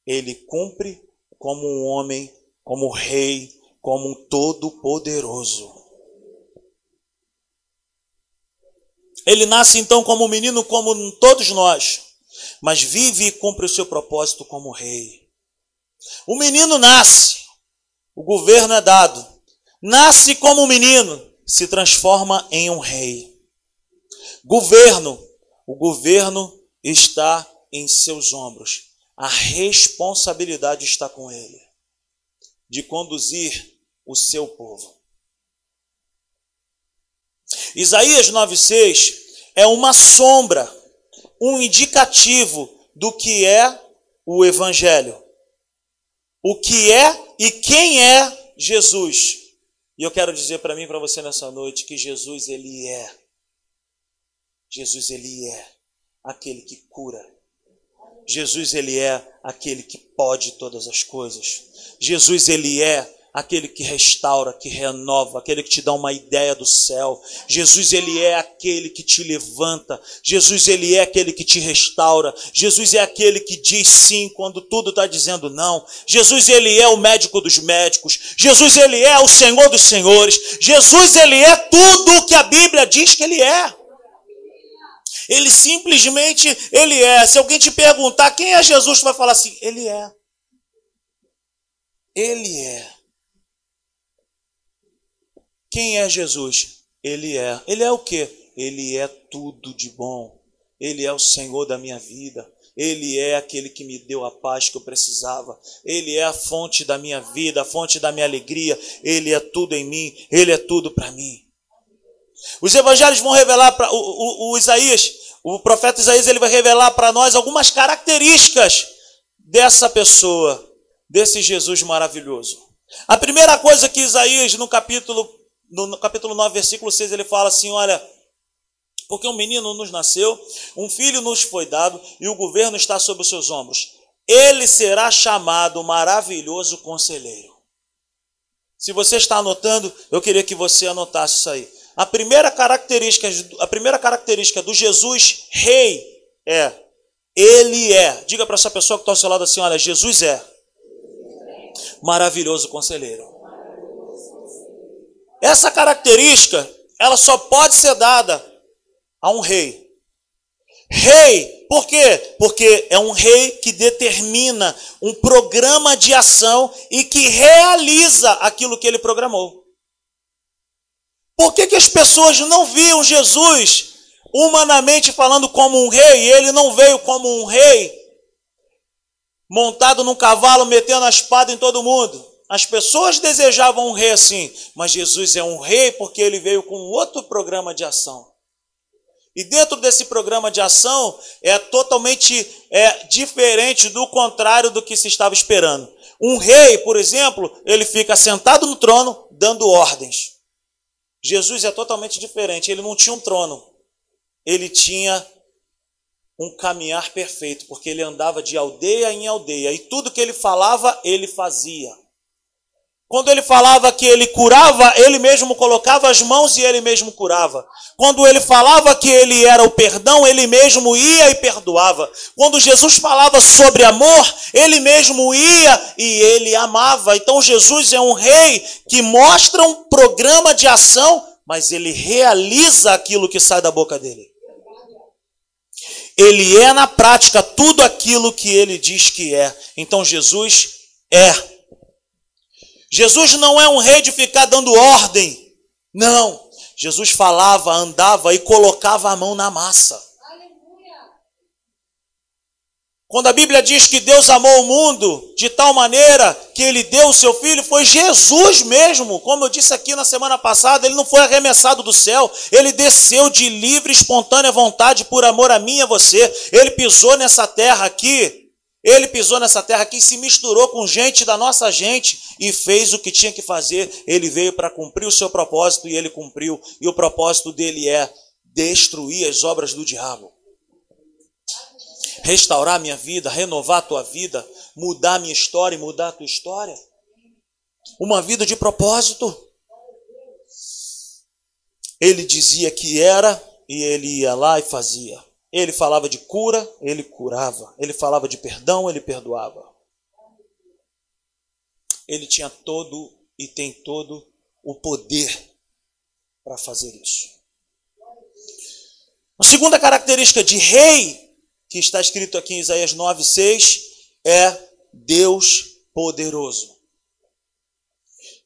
ele cumpre como um homem, como um rei, como um todo-poderoso. Ele nasce então como um menino, como todos nós, mas vive e cumpre o seu propósito como rei. O menino nasce, o governo é dado. Nasce como um menino, se transforma em um rei. Governo, o governo está em seus ombros. A responsabilidade está com ele de conduzir o seu povo. Isaías 9:6 é uma sombra, um indicativo do que é o evangelho o que é e quem é Jesus. E eu quero dizer para mim e para você nessa noite que Jesus ele é. Jesus ele é aquele que cura. Jesus ele é aquele que pode todas as coisas. Jesus ele é aquele que restaura, que renova, aquele que te dá uma ideia do céu. Jesus, ele é aquele que te levanta. Jesus, ele é aquele que te restaura. Jesus é aquele que diz sim quando tudo está dizendo não. Jesus, ele é o médico dos médicos. Jesus, ele é o Senhor dos senhores. Jesus, ele é tudo o que a Bíblia diz que ele é. Ele simplesmente, ele é. Se alguém te perguntar quem é Jesus, tu vai falar assim, ele é. Ele é. Quem é Jesus? Ele é. Ele é o quê? Ele é tudo de bom. Ele é o Senhor da minha vida. Ele é aquele que me deu a paz que eu precisava. Ele é a fonte da minha vida, a fonte da minha alegria. Ele é tudo em mim. Ele é tudo para mim. Os evangelhos vão revelar para o, o, o, Isaías, o profeta Isaías, ele vai revelar para nós algumas características dessa pessoa, desse Jesus maravilhoso. A primeira coisa que Isaías, no capítulo, no, capítulo 9, versículo 6, ele fala assim: olha, porque um menino nos nasceu, um filho nos foi dado, e o governo está sobre os seus ombros. Ele será chamado maravilhoso conselheiro. Se você está anotando, eu queria que você anotasse isso aí. A primeira característica, a primeira característica do Jesus rei é ele é. Diga para essa pessoa que está ao seu lado assim: olha, Jesus é maravilhoso conselheiro. Essa característica, ela só pode ser dada a um rei. Rei, por quê? Porque é um rei que determina um programa de ação e que realiza aquilo que ele programou. Por que, que as pessoas não viam Jesus humanamente falando como um rei? E ele não veio como um rei montado num cavalo, metendo a espada em todo mundo. As pessoas desejavam um rei assim, mas Jesus é um rei porque ele veio com outro programa de ação. E dentro desse programa de ação é totalmente é, diferente do contrário do que se estava esperando. Um rei, por exemplo, ele fica sentado no trono dando ordens. Jesus é totalmente diferente. Ele não tinha um trono, ele tinha um caminhar perfeito, porque ele andava de aldeia em aldeia e tudo que ele falava, ele fazia. Quando ele falava que ele curava, ele mesmo colocava as mãos e ele mesmo curava. Quando ele falava que ele era o perdão, ele mesmo ia e perdoava. Quando Jesus falava sobre amor, ele mesmo ia e ele amava. Então Jesus é um rei que mostra um programa de ação, mas ele realiza aquilo que sai da boca dele. Ele é na prática tudo aquilo que ele diz que é. Então Jesus é Jesus não é um rei de ficar dando ordem. Não. Jesus falava, andava e colocava a mão na massa. Quando a Bíblia diz que Deus amou o mundo de tal maneira que ele deu o seu filho, foi Jesus mesmo. Como eu disse aqui na semana passada, ele não foi arremessado do céu, ele desceu de livre, espontânea vontade por amor a mim e a você. Ele pisou nessa terra aqui ele pisou nessa terra aqui, se misturou com gente da nossa gente e fez o que tinha que fazer. Ele veio para cumprir o seu propósito e ele cumpriu. E o propósito dele é destruir as obras do diabo. Restaurar minha vida, renovar a tua vida, mudar minha história e mudar a tua história. Uma vida de propósito. Ele dizia que era e ele ia lá e fazia. Ele falava de cura, ele curava. Ele falava de perdão, ele perdoava. Ele tinha todo e tem todo o poder para fazer isso. A segunda característica de rei, que está escrito aqui em Isaías 9:6, é Deus poderoso.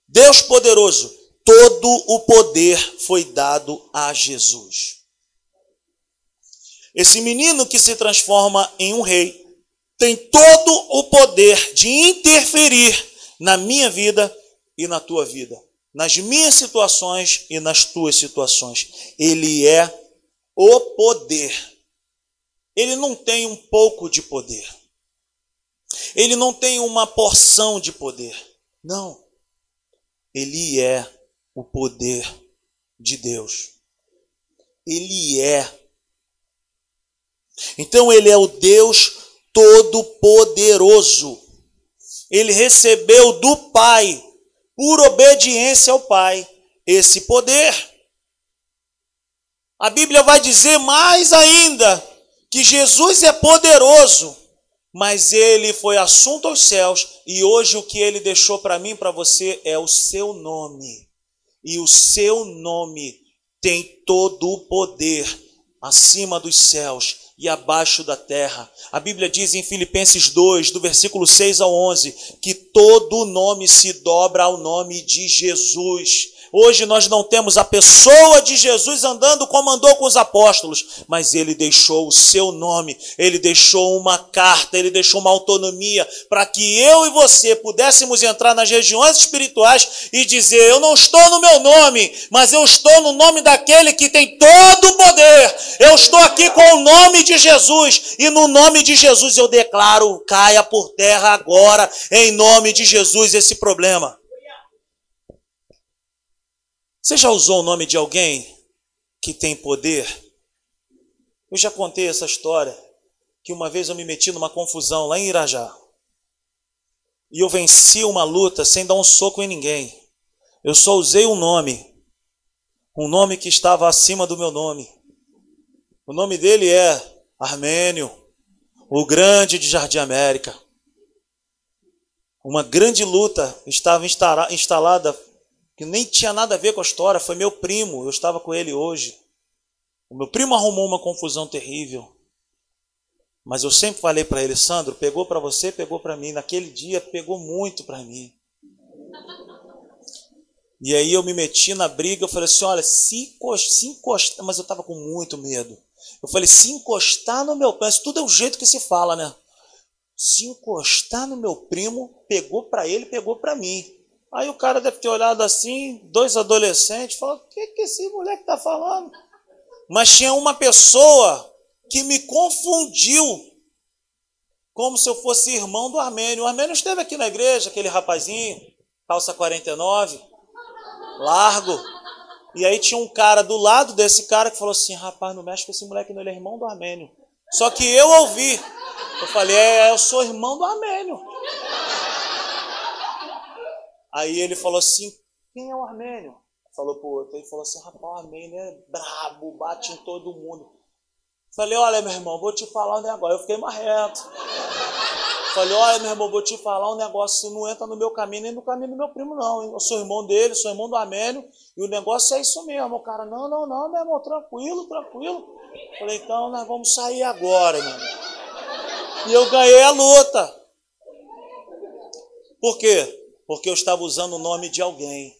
Deus poderoso, todo o poder foi dado a Jesus. Esse menino que se transforma em um rei tem todo o poder de interferir na minha vida e na tua vida, nas minhas situações e nas tuas situações. Ele é o poder. Ele não tem um pouco de poder. Ele não tem uma porção de poder. Não. Ele é o poder de Deus. Ele é então ele é o Deus Todo-Poderoso. Ele recebeu do Pai, por obediência ao Pai, esse poder. A Bíblia vai dizer mais ainda que Jesus é poderoso, mas ele foi assunto aos céus e hoje o que ele deixou para mim para você é o seu nome. E o seu nome tem todo o poder acima dos céus e abaixo da terra. A Bíblia diz em Filipenses 2, do versículo 6 ao 11, que todo nome se dobra ao nome de Jesus. Hoje nós não temos a pessoa de Jesus andando como andou com os apóstolos, mas ele deixou o seu nome, ele deixou uma carta, ele deixou uma autonomia para que eu e você pudéssemos entrar nas regiões espirituais e dizer: Eu não estou no meu nome, mas eu estou no nome daquele que tem todo o poder. Eu estou aqui com o nome de Jesus e no nome de Jesus eu declaro: caia por terra agora, em nome de Jesus, esse problema. Você já usou o nome de alguém que tem poder? Eu já contei essa história, que uma vez eu me meti numa confusão lá em Irajá. E eu venci uma luta sem dar um soco em ninguém. Eu só usei um nome, um nome que estava acima do meu nome. O nome dele é Armênio, o grande de Jardim América. Uma grande luta estava instalada que nem tinha nada a ver com a história, foi meu primo, eu estava com ele hoje. O meu primo arrumou uma confusão terrível. Mas eu sempre falei para ele, Sandro, pegou para você, pegou para mim. Naquele dia pegou muito para mim. E aí eu me meti na briga, eu falei assim, olha, se, encostar, mas eu estava com muito medo. Eu falei, se encostar no meu pé, isso tudo é o jeito que se fala, né? Se encostar no meu primo, pegou para ele, pegou para mim. Aí o cara deve ter olhado assim, dois adolescentes, falou: o que, que esse moleque está falando? Mas tinha uma pessoa que me confundiu, como se eu fosse irmão do Armênio. O Armênio esteve aqui na igreja, aquele rapazinho, calça 49, largo. E aí tinha um cara do lado desse cara que falou assim: rapaz, não mexe com esse moleque, não, ele é irmão do Armênio. Só que eu ouvi. Eu falei: é, eu sou irmão do Armênio. Aí ele falou assim: quem é o Armênio? Falou pro outro. Ele falou assim: rapaz, o Armênio é brabo, bate em todo mundo. Falei: olha, meu irmão, vou te falar um negócio. Eu fiquei marreto. Falei: olha, meu irmão, vou te falar um negócio. Você não entra no meu caminho, nem no caminho do meu primo, não. Eu sou irmão dele, sou irmão do Armênio. E o negócio é isso mesmo. O cara: não, não, não, meu irmão, tranquilo, tranquilo. Falei: então nós vamos sair agora, meu irmão. E eu ganhei a luta. Por quê? Porque eu estava usando o nome de alguém.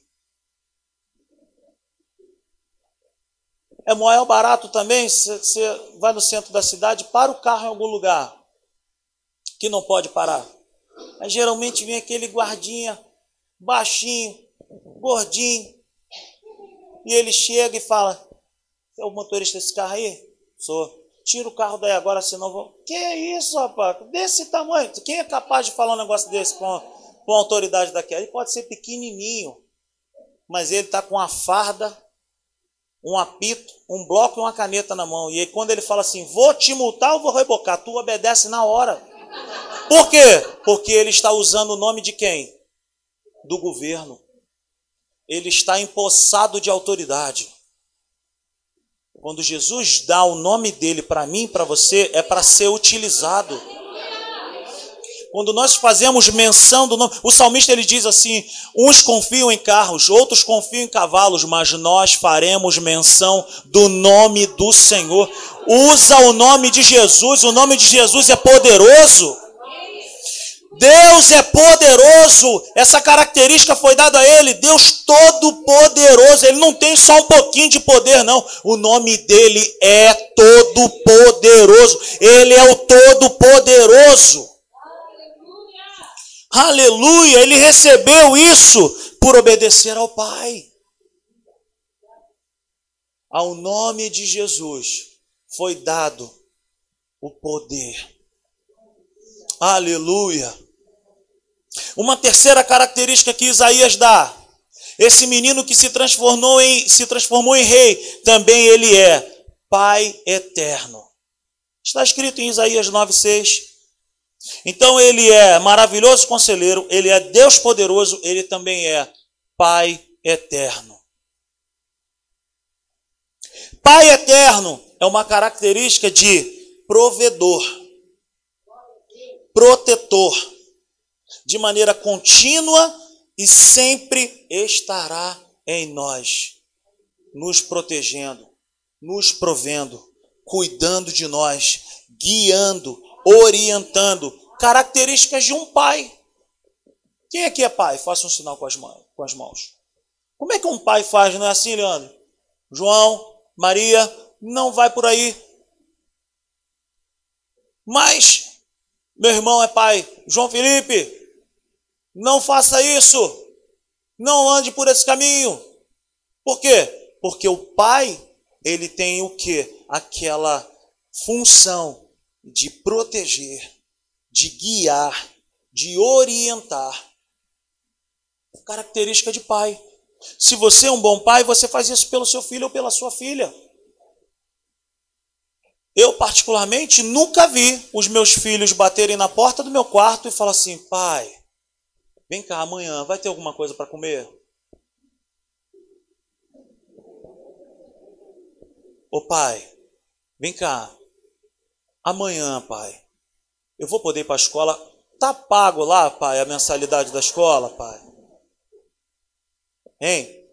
É maior barato também, você vai no centro da cidade, para o carro em algum lugar que não pode parar. Aí geralmente vem aquele guardinha, baixinho, gordinho, e ele chega e fala: É o motorista desse carro aí? Sou. Tira o carro daí agora, senão vou. Que isso, rapaz? Desse tamanho. Quem é capaz de falar um negócio desse com com a autoridade daquela. Ele pode ser pequenininho, mas ele está com uma farda, um apito, um bloco e uma caneta na mão. E aí, quando ele fala assim: Vou te multar ou vou rebocar? Tu obedece na hora. Por quê? Porque ele está usando o nome de quem? Do governo. Ele está empossado de autoridade. Quando Jesus dá o nome dele para mim, para você, é para ser utilizado. Quando nós fazemos menção do nome, o salmista ele diz assim: uns confiam em carros, outros confiam em cavalos, mas nós faremos menção do nome do Senhor. Usa o nome de Jesus, o nome de Jesus é poderoso. Deus é poderoso, essa característica foi dada a ele, Deus todo-poderoso, ele não tem só um pouquinho de poder, não, o nome dele é todo-poderoso, ele é o todo-poderoso. Aleluia! Ele recebeu isso por obedecer ao Pai. Ao nome de Jesus foi dado o poder. Aleluia! Uma terceira característica que Isaías dá: esse menino que se transformou em, se transformou em rei, também ele é Pai eterno. Está escrito em Isaías 9,6. Então ele é maravilhoso conselheiro, ele é Deus poderoso, ele também é Pai eterno. Pai eterno é uma característica de provedor, protetor, de maneira contínua e sempre estará em nós, nos protegendo, nos provendo cuidando de nós, guiando, orientando, características de um pai. Quem aqui é pai? Faça um sinal com as, mãos, com as mãos. Como é que um pai faz, não é assim, Leandro? João, Maria, não vai por aí. Mas, meu irmão é pai, João Felipe, não faça isso. Não ande por esse caminho. Por quê? Porque o pai, ele tem o que? Aquela função de proteger, de guiar, de orientar. Característica de pai. Se você é um bom pai, você faz isso pelo seu filho ou pela sua filha. Eu, particularmente, nunca vi os meus filhos baterem na porta do meu quarto e falar assim: pai, vem cá, amanhã vai ter alguma coisa para comer? Ô pai, vem cá, amanhã, pai, eu vou poder ir para a escola. Tá pago lá, pai, a mensalidade da escola, pai? Hein?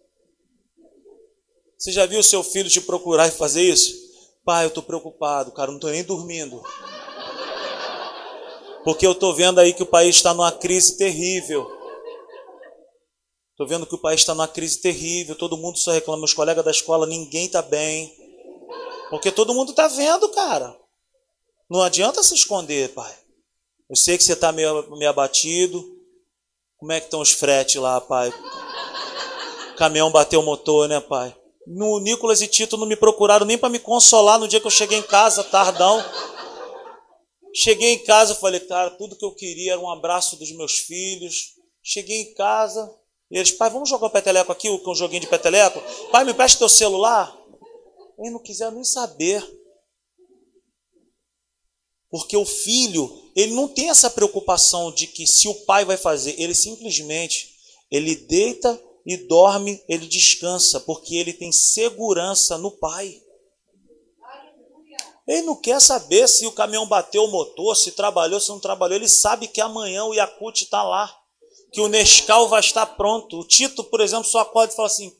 Você já viu seu filho te procurar e fazer isso? Pai, eu estou preocupado, cara, não estou nem dormindo. Porque eu estou vendo aí que o país está numa crise terrível. Estou vendo que o país está numa crise terrível. Todo mundo só reclama. Meus colegas da escola, ninguém está bem. Porque todo mundo está vendo, cara. Não adianta se esconder, pai. Eu sei que você está meio, meio abatido. Como é que estão os fretes lá, pai? caminhão bateu o motor, né, pai? No Nicolas e Tito não me procuraram nem para me consolar no dia que eu cheguei em casa, tardão. Cheguei em casa, falei, cara, tudo que eu queria era um abraço dos meus filhos. Cheguei em casa, e eles, pai, vamos jogar o peteleco aqui, um joguinho de peteleco? Pai, me presta teu celular. Eles não quiseram nem saber. Porque o filho, ele não tem essa preocupação de que se o pai vai fazer, ele simplesmente, ele deita e dorme, ele descansa, porque ele tem segurança no Pai. Ele não quer saber se o caminhão bateu o motor, se trabalhou, se não trabalhou. Ele sabe que amanhã o Yakut está lá, que o Nescau vai estar pronto. O Tito, por exemplo, só acorda e fala assim: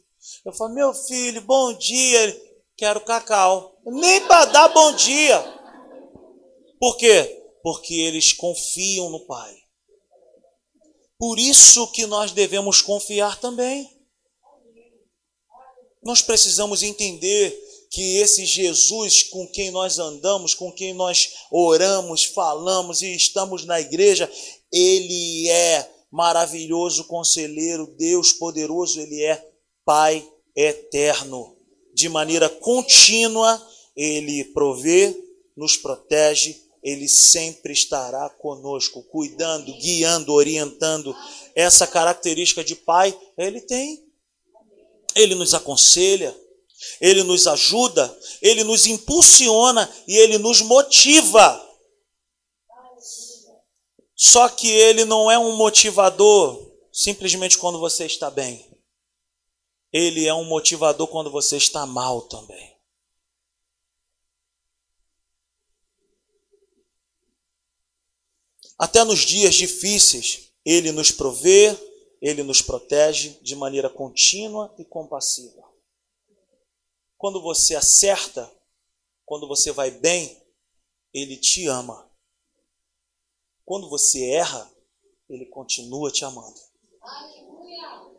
Eu falo, meu filho, bom dia. Ele, Quero cacau. Nem para dar bom dia. Por quê? Porque eles confiam no Pai. Por isso que nós devemos confiar também. Nós precisamos entender que esse Jesus com quem nós andamos, com quem nós oramos, falamos e estamos na igreja, ele é maravilhoso conselheiro, Deus poderoso, ele é Pai eterno. De maneira contínua, ele provê, nos protege ele sempre estará conosco, cuidando, guiando, orientando. Essa característica de pai, ele tem. Ele nos aconselha, ele nos ajuda, ele nos impulsiona e ele nos motiva. Só que ele não é um motivador simplesmente quando você está bem. Ele é um motivador quando você está mal também. Até nos dias difíceis, Ele nos provê, Ele nos protege de maneira contínua e compassiva. Quando você acerta, quando você vai bem, Ele te ama. Quando você erra, Ele continua te amando.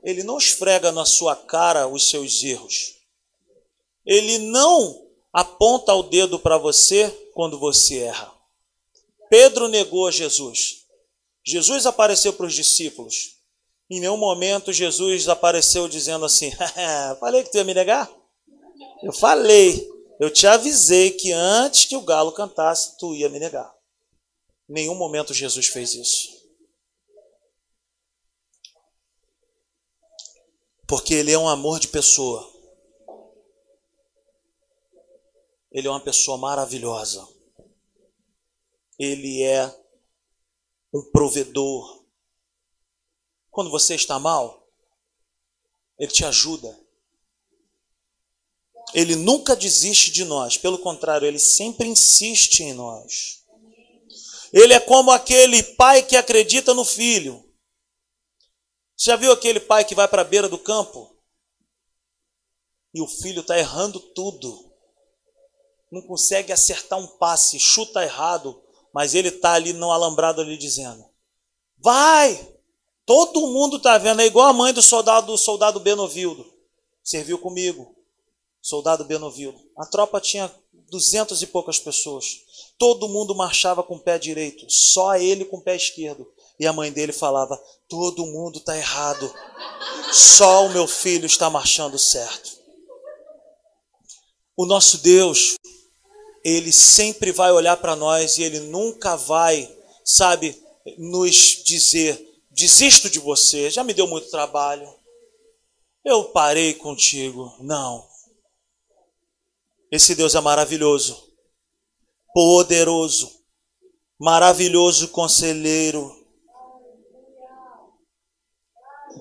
Ele não esfrega na sua cara os seus erros. Ele não aponta o dedo para você quando você erra. Pedro negou a Jesus. Jesus apareceu para os discípulos. Em nenhum momento Jesus apareceu dizendo assim: Falei que tu ia me negar? Eu falei, eu te avisei que antes que o galo cantasse, tu ia me negar. Em nenhum momento Jesus fez isso. Porque ele é um amor de pessoa. Ele é uma pessoa maravilhosa. Ele é um provedor. Quando você está mal, ele te ajuda. Ele nunca desiste de nós, pelo contrário, ele sempre insiste em nós. Ele é como aquele pai que acredita no filho. Você já viu aquele pai que vai para a beira do campo? E o filho está errando tudo. não consegue acertar um passe, chuta errado, mas ele está ali no alambrado ali dizendo: Vai! Todo mundo está vendo, é igual a mãe do soldado, do soldado Benovildo. Serviu comigo, soldado Benovildo. A tropa tinha duzentos e poucas pessoas. Todo mundo marchava com o pé direito, só ele com o pé esquerdo. E a mãe dele falava: Todo mundo está errado, só o meu filho está marchando certo. O nosso Deus, ele sempre vai olhar para nós e ele nunca vai, sabe, nos dizer: desisto de você, já me deu muito trabalho, eu parei contigo. Não. Esse Deus é maravilhoso, poderoso, maravilhoso conselheiro,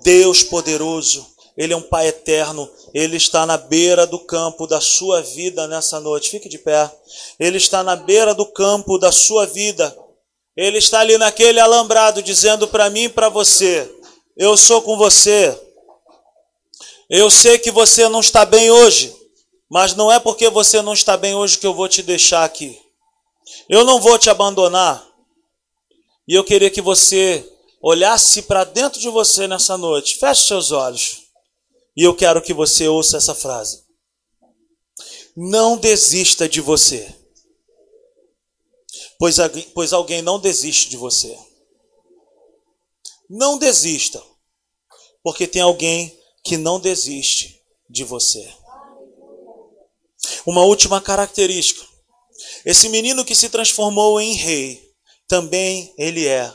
Deus poderoso, Ele é um Pai eterno, Ele está na beira do campo da sua vida nessa noite. Fique de pé. Ele está na beira do campo da sua vida. Ele está ali naquele alambrado dizendo para mim e para você: Eu sou com você. Eu sei que você não está bem hoje, mas não é porque você não está bem hoje que eu vou te deixar aqui. Eu não vou te abandonar. E eu queria que você olhasse para dentro de você nessa noite. Feche seus olhos. E eu quero que você ouça essa frase. Não desista de você, pois, pois alguém não desiste de você. Não desista, porque tem alguém que não desiste de você. Uma última característica: esse menino que se transformou em rei, também ele é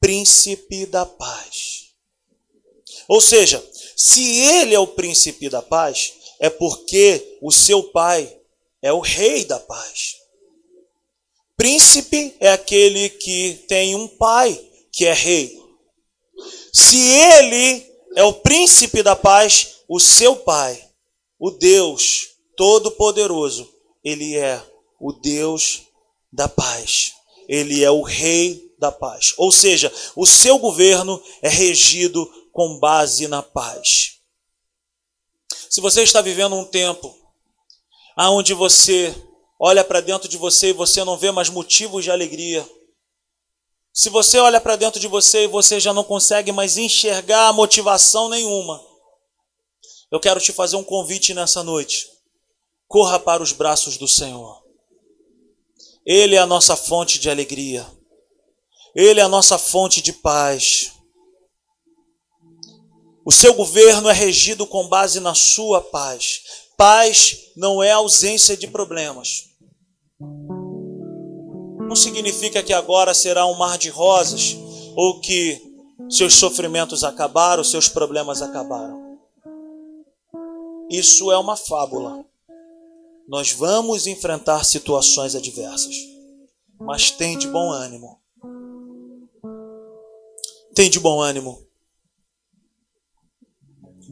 príncipe da paz. Ou seja, se ele é o príncipe da paz, é porque o seu pai é o rei da paz. Príncipe é aquele que tem um pai que é rei. Se ele é o príncipe da paz, o seu pai, o Deus Todo-Poderoso, ele é o Deus da paz. Ele é o rei da paz. Ou seja, o seu governo é regido com base na paz. Se você está vivendo um tempo onde você olha para dentro de você e você não vê mais motivos de alegria, se você olha para dentro de você e você já não consegue mais enxergar motivação nenhuma, eu quero te fazer um convite nessa noite. Corra para os braços do Senhor. Ele é a nossa fonte de alegria. Ele é a nossa fonte de paz. O seu governo é regido com base na sua paz. Paz não é ausência de problemas. Não significa que agora será um mar de rosas ou que seus sofrimentos acabaram, seus problemas acabaram. Isso é uma fábula. Nós vamos enfrentar situações adversas, mas tem de bom ânimo tem de bom ânimo.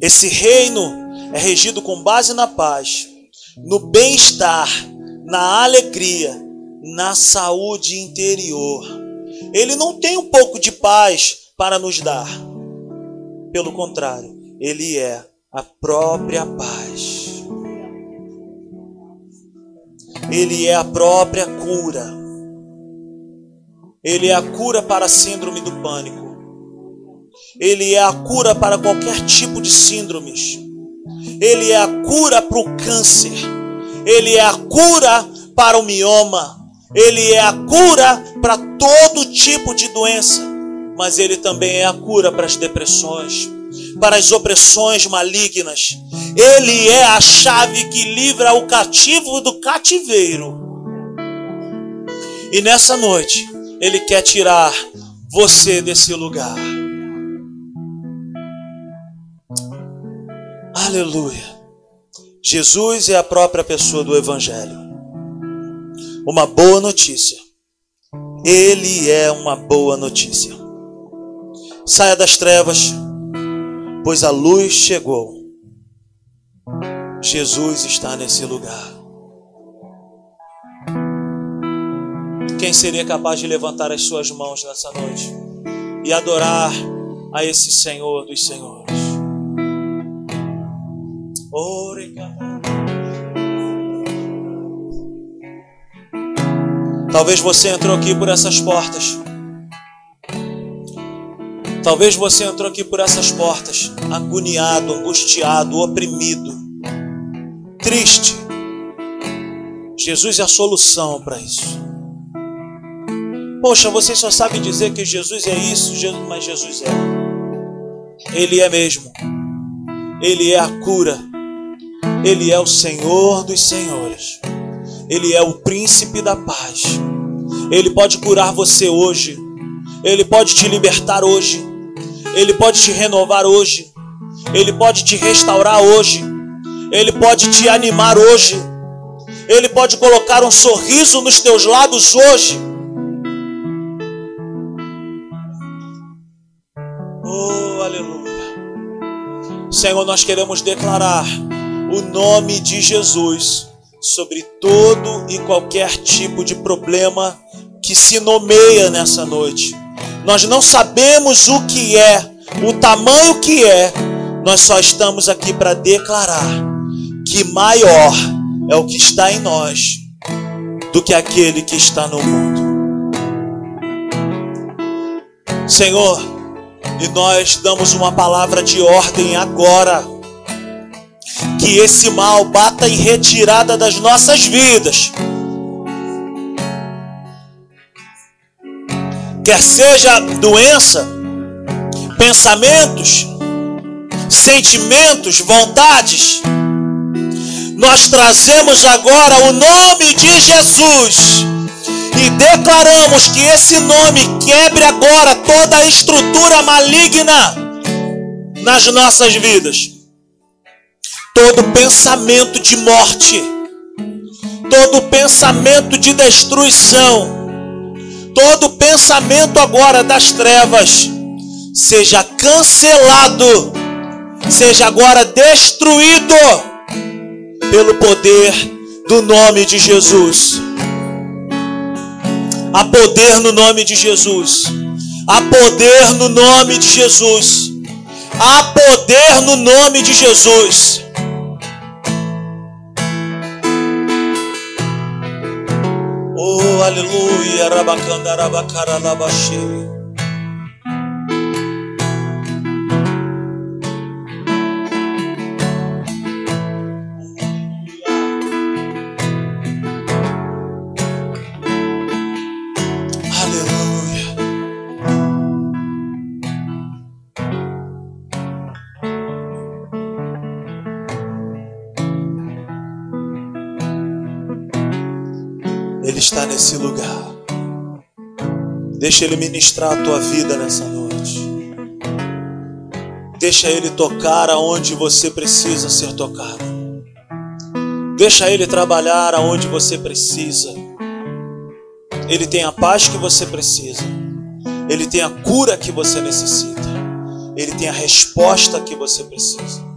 Esse reino é regido com base na paz, no bem-estar, na alegria, na saúde interior. Ele não tem um pouco de paz para nos dar. Pelo contrário, ele é a própria paz. Ele é a própria cura. Ele é a cura para a síndrome do pânico. Ele é a cura para qualquer tipo de síndromes. Ele é a cura para o câncer. Ele é a cura para o mioma. Ele é a cura para todo tipo de doença. Mas ele também é a cura para as depressões, para as opressões malignas. Ele é a chave que livra o cativo do cativeiro. E nessa noite, ele quer tirar você desse lugar. Aleluia. Jesus é a própria pessoa do Evangelho. Uma boa notícia. Ele é uma boa notícia. Saia das trevas, pois a luz chegou. Jesus está nesse lugar. Quem seria capaz de levantar as suas mãos nessa noite e adorar a esse Senhor dos Senhores? Talvez você entrou aqui por essas portas. Talvez você entrou aqui por essas portas, agoniado, angustiado, oprimido, triste. Jesus é a solução para isso. Poxa, você só sabe dizer que Jesus é isso, mas Jesus é. Ele é mesmo. Ele é a cura. Ele é o Senhor dos Senhores. Ele é o príncipe da paz. Ele pode curar você hoje. Ele pode te libertar hoje. Ele pode te renovar hoje. Ele pode te restaurar hoje. Ele pode te animar hoje. Ele pode colocar um sorriso nos teus lábios hoje. Oh, aleluia. Senhor, nós queremos declarar o nome de Jesus sobre todo e qualquer tipo de problema que se nomeia nessa noite. Nós não sabemos o que é, o tamanho que é, nós só estamos aqui para declarar que maior é o que está em nós do que aquele que está no mundo. Senhor, e nós damos uma palavra de ordem agora que esse mal bata em retirada das nossas vidas. Quer seja doença, pensamentos, sentimentos, vontades, nós trazemos agora o nome de Jesus e declaramos que esse nome quebre agora toda a estrutura maligna nas nossas vidas todo pensamento de morte, todo pensamento de destruição, todo pensamento agora das trevas, seja cancelado, seja agora destruído pelo poder do nome de Jesus. Há poder no nome de Jesus. Há poder no nome de Jesus. Há poder no nome de Jesus. Aleluia. Rabacanda, rabacara, labaxi. Nesse lugar. Deixa Ele ministrar a tua vida nessa noite. Deixa Ele tocar aonde você precisa ser tocado. Deixa Ele trabalhar aonde você precisa. Ele tem a paz que você precisa. Ele tem a cura que você necessita. Ele tem a resposta que você precisa.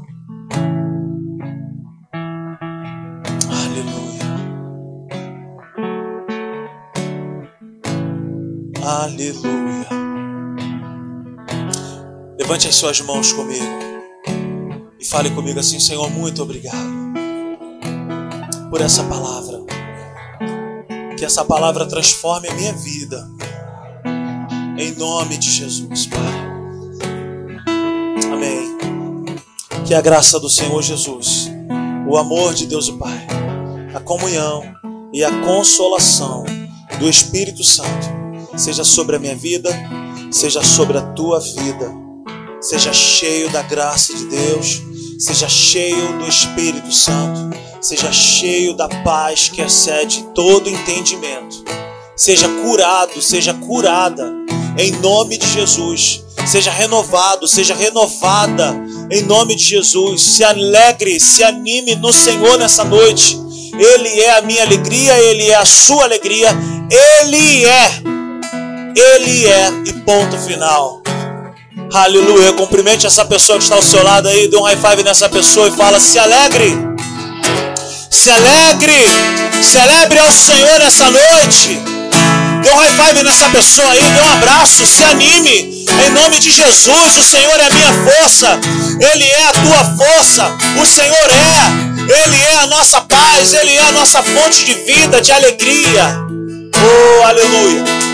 Aleluia. Levante as suas mãos comigo e fale comigo assim: Senhor, muito obrigado por essa palavra. Que essa palavra transforme a minha vida. Em nome de Jesus, Pai. Amém. Que a graça do Senhor Jesus, o amor de Deus o Pai, a comunhão e a consolação do Espírito Santo seja sobre a minha vida, seja sobre a tua vida. Seja cheio da graça de Deus, seja cheio do Espírito Santo, seja cheio da paz que excede todo entendimento. Seja curado, seja curada em nome de Jesus. Seja renovado, seja renovada em nome de Jesus. Se alegre, se anime no Senhor nessa noite. Ele é a minha alegria, ele é a sua alegria, ele é ele é e ponto final. Aleluia. Cumprimente essa pessoa que está ao seu lado aí, dê um high five nessa pessoa e fala: se alegre. Se alegre. Celebre ao Senhor nessa noite. Dê um high five nessa pessoa aí, dê um abraço, se anime. Em nome de Jesus, o Senhor é a minha força, Ele é a tua força, o Senhor é, Ele é a nossa paz, Ele é a nossa fonte de vida, de alegria. Oh, aleluia.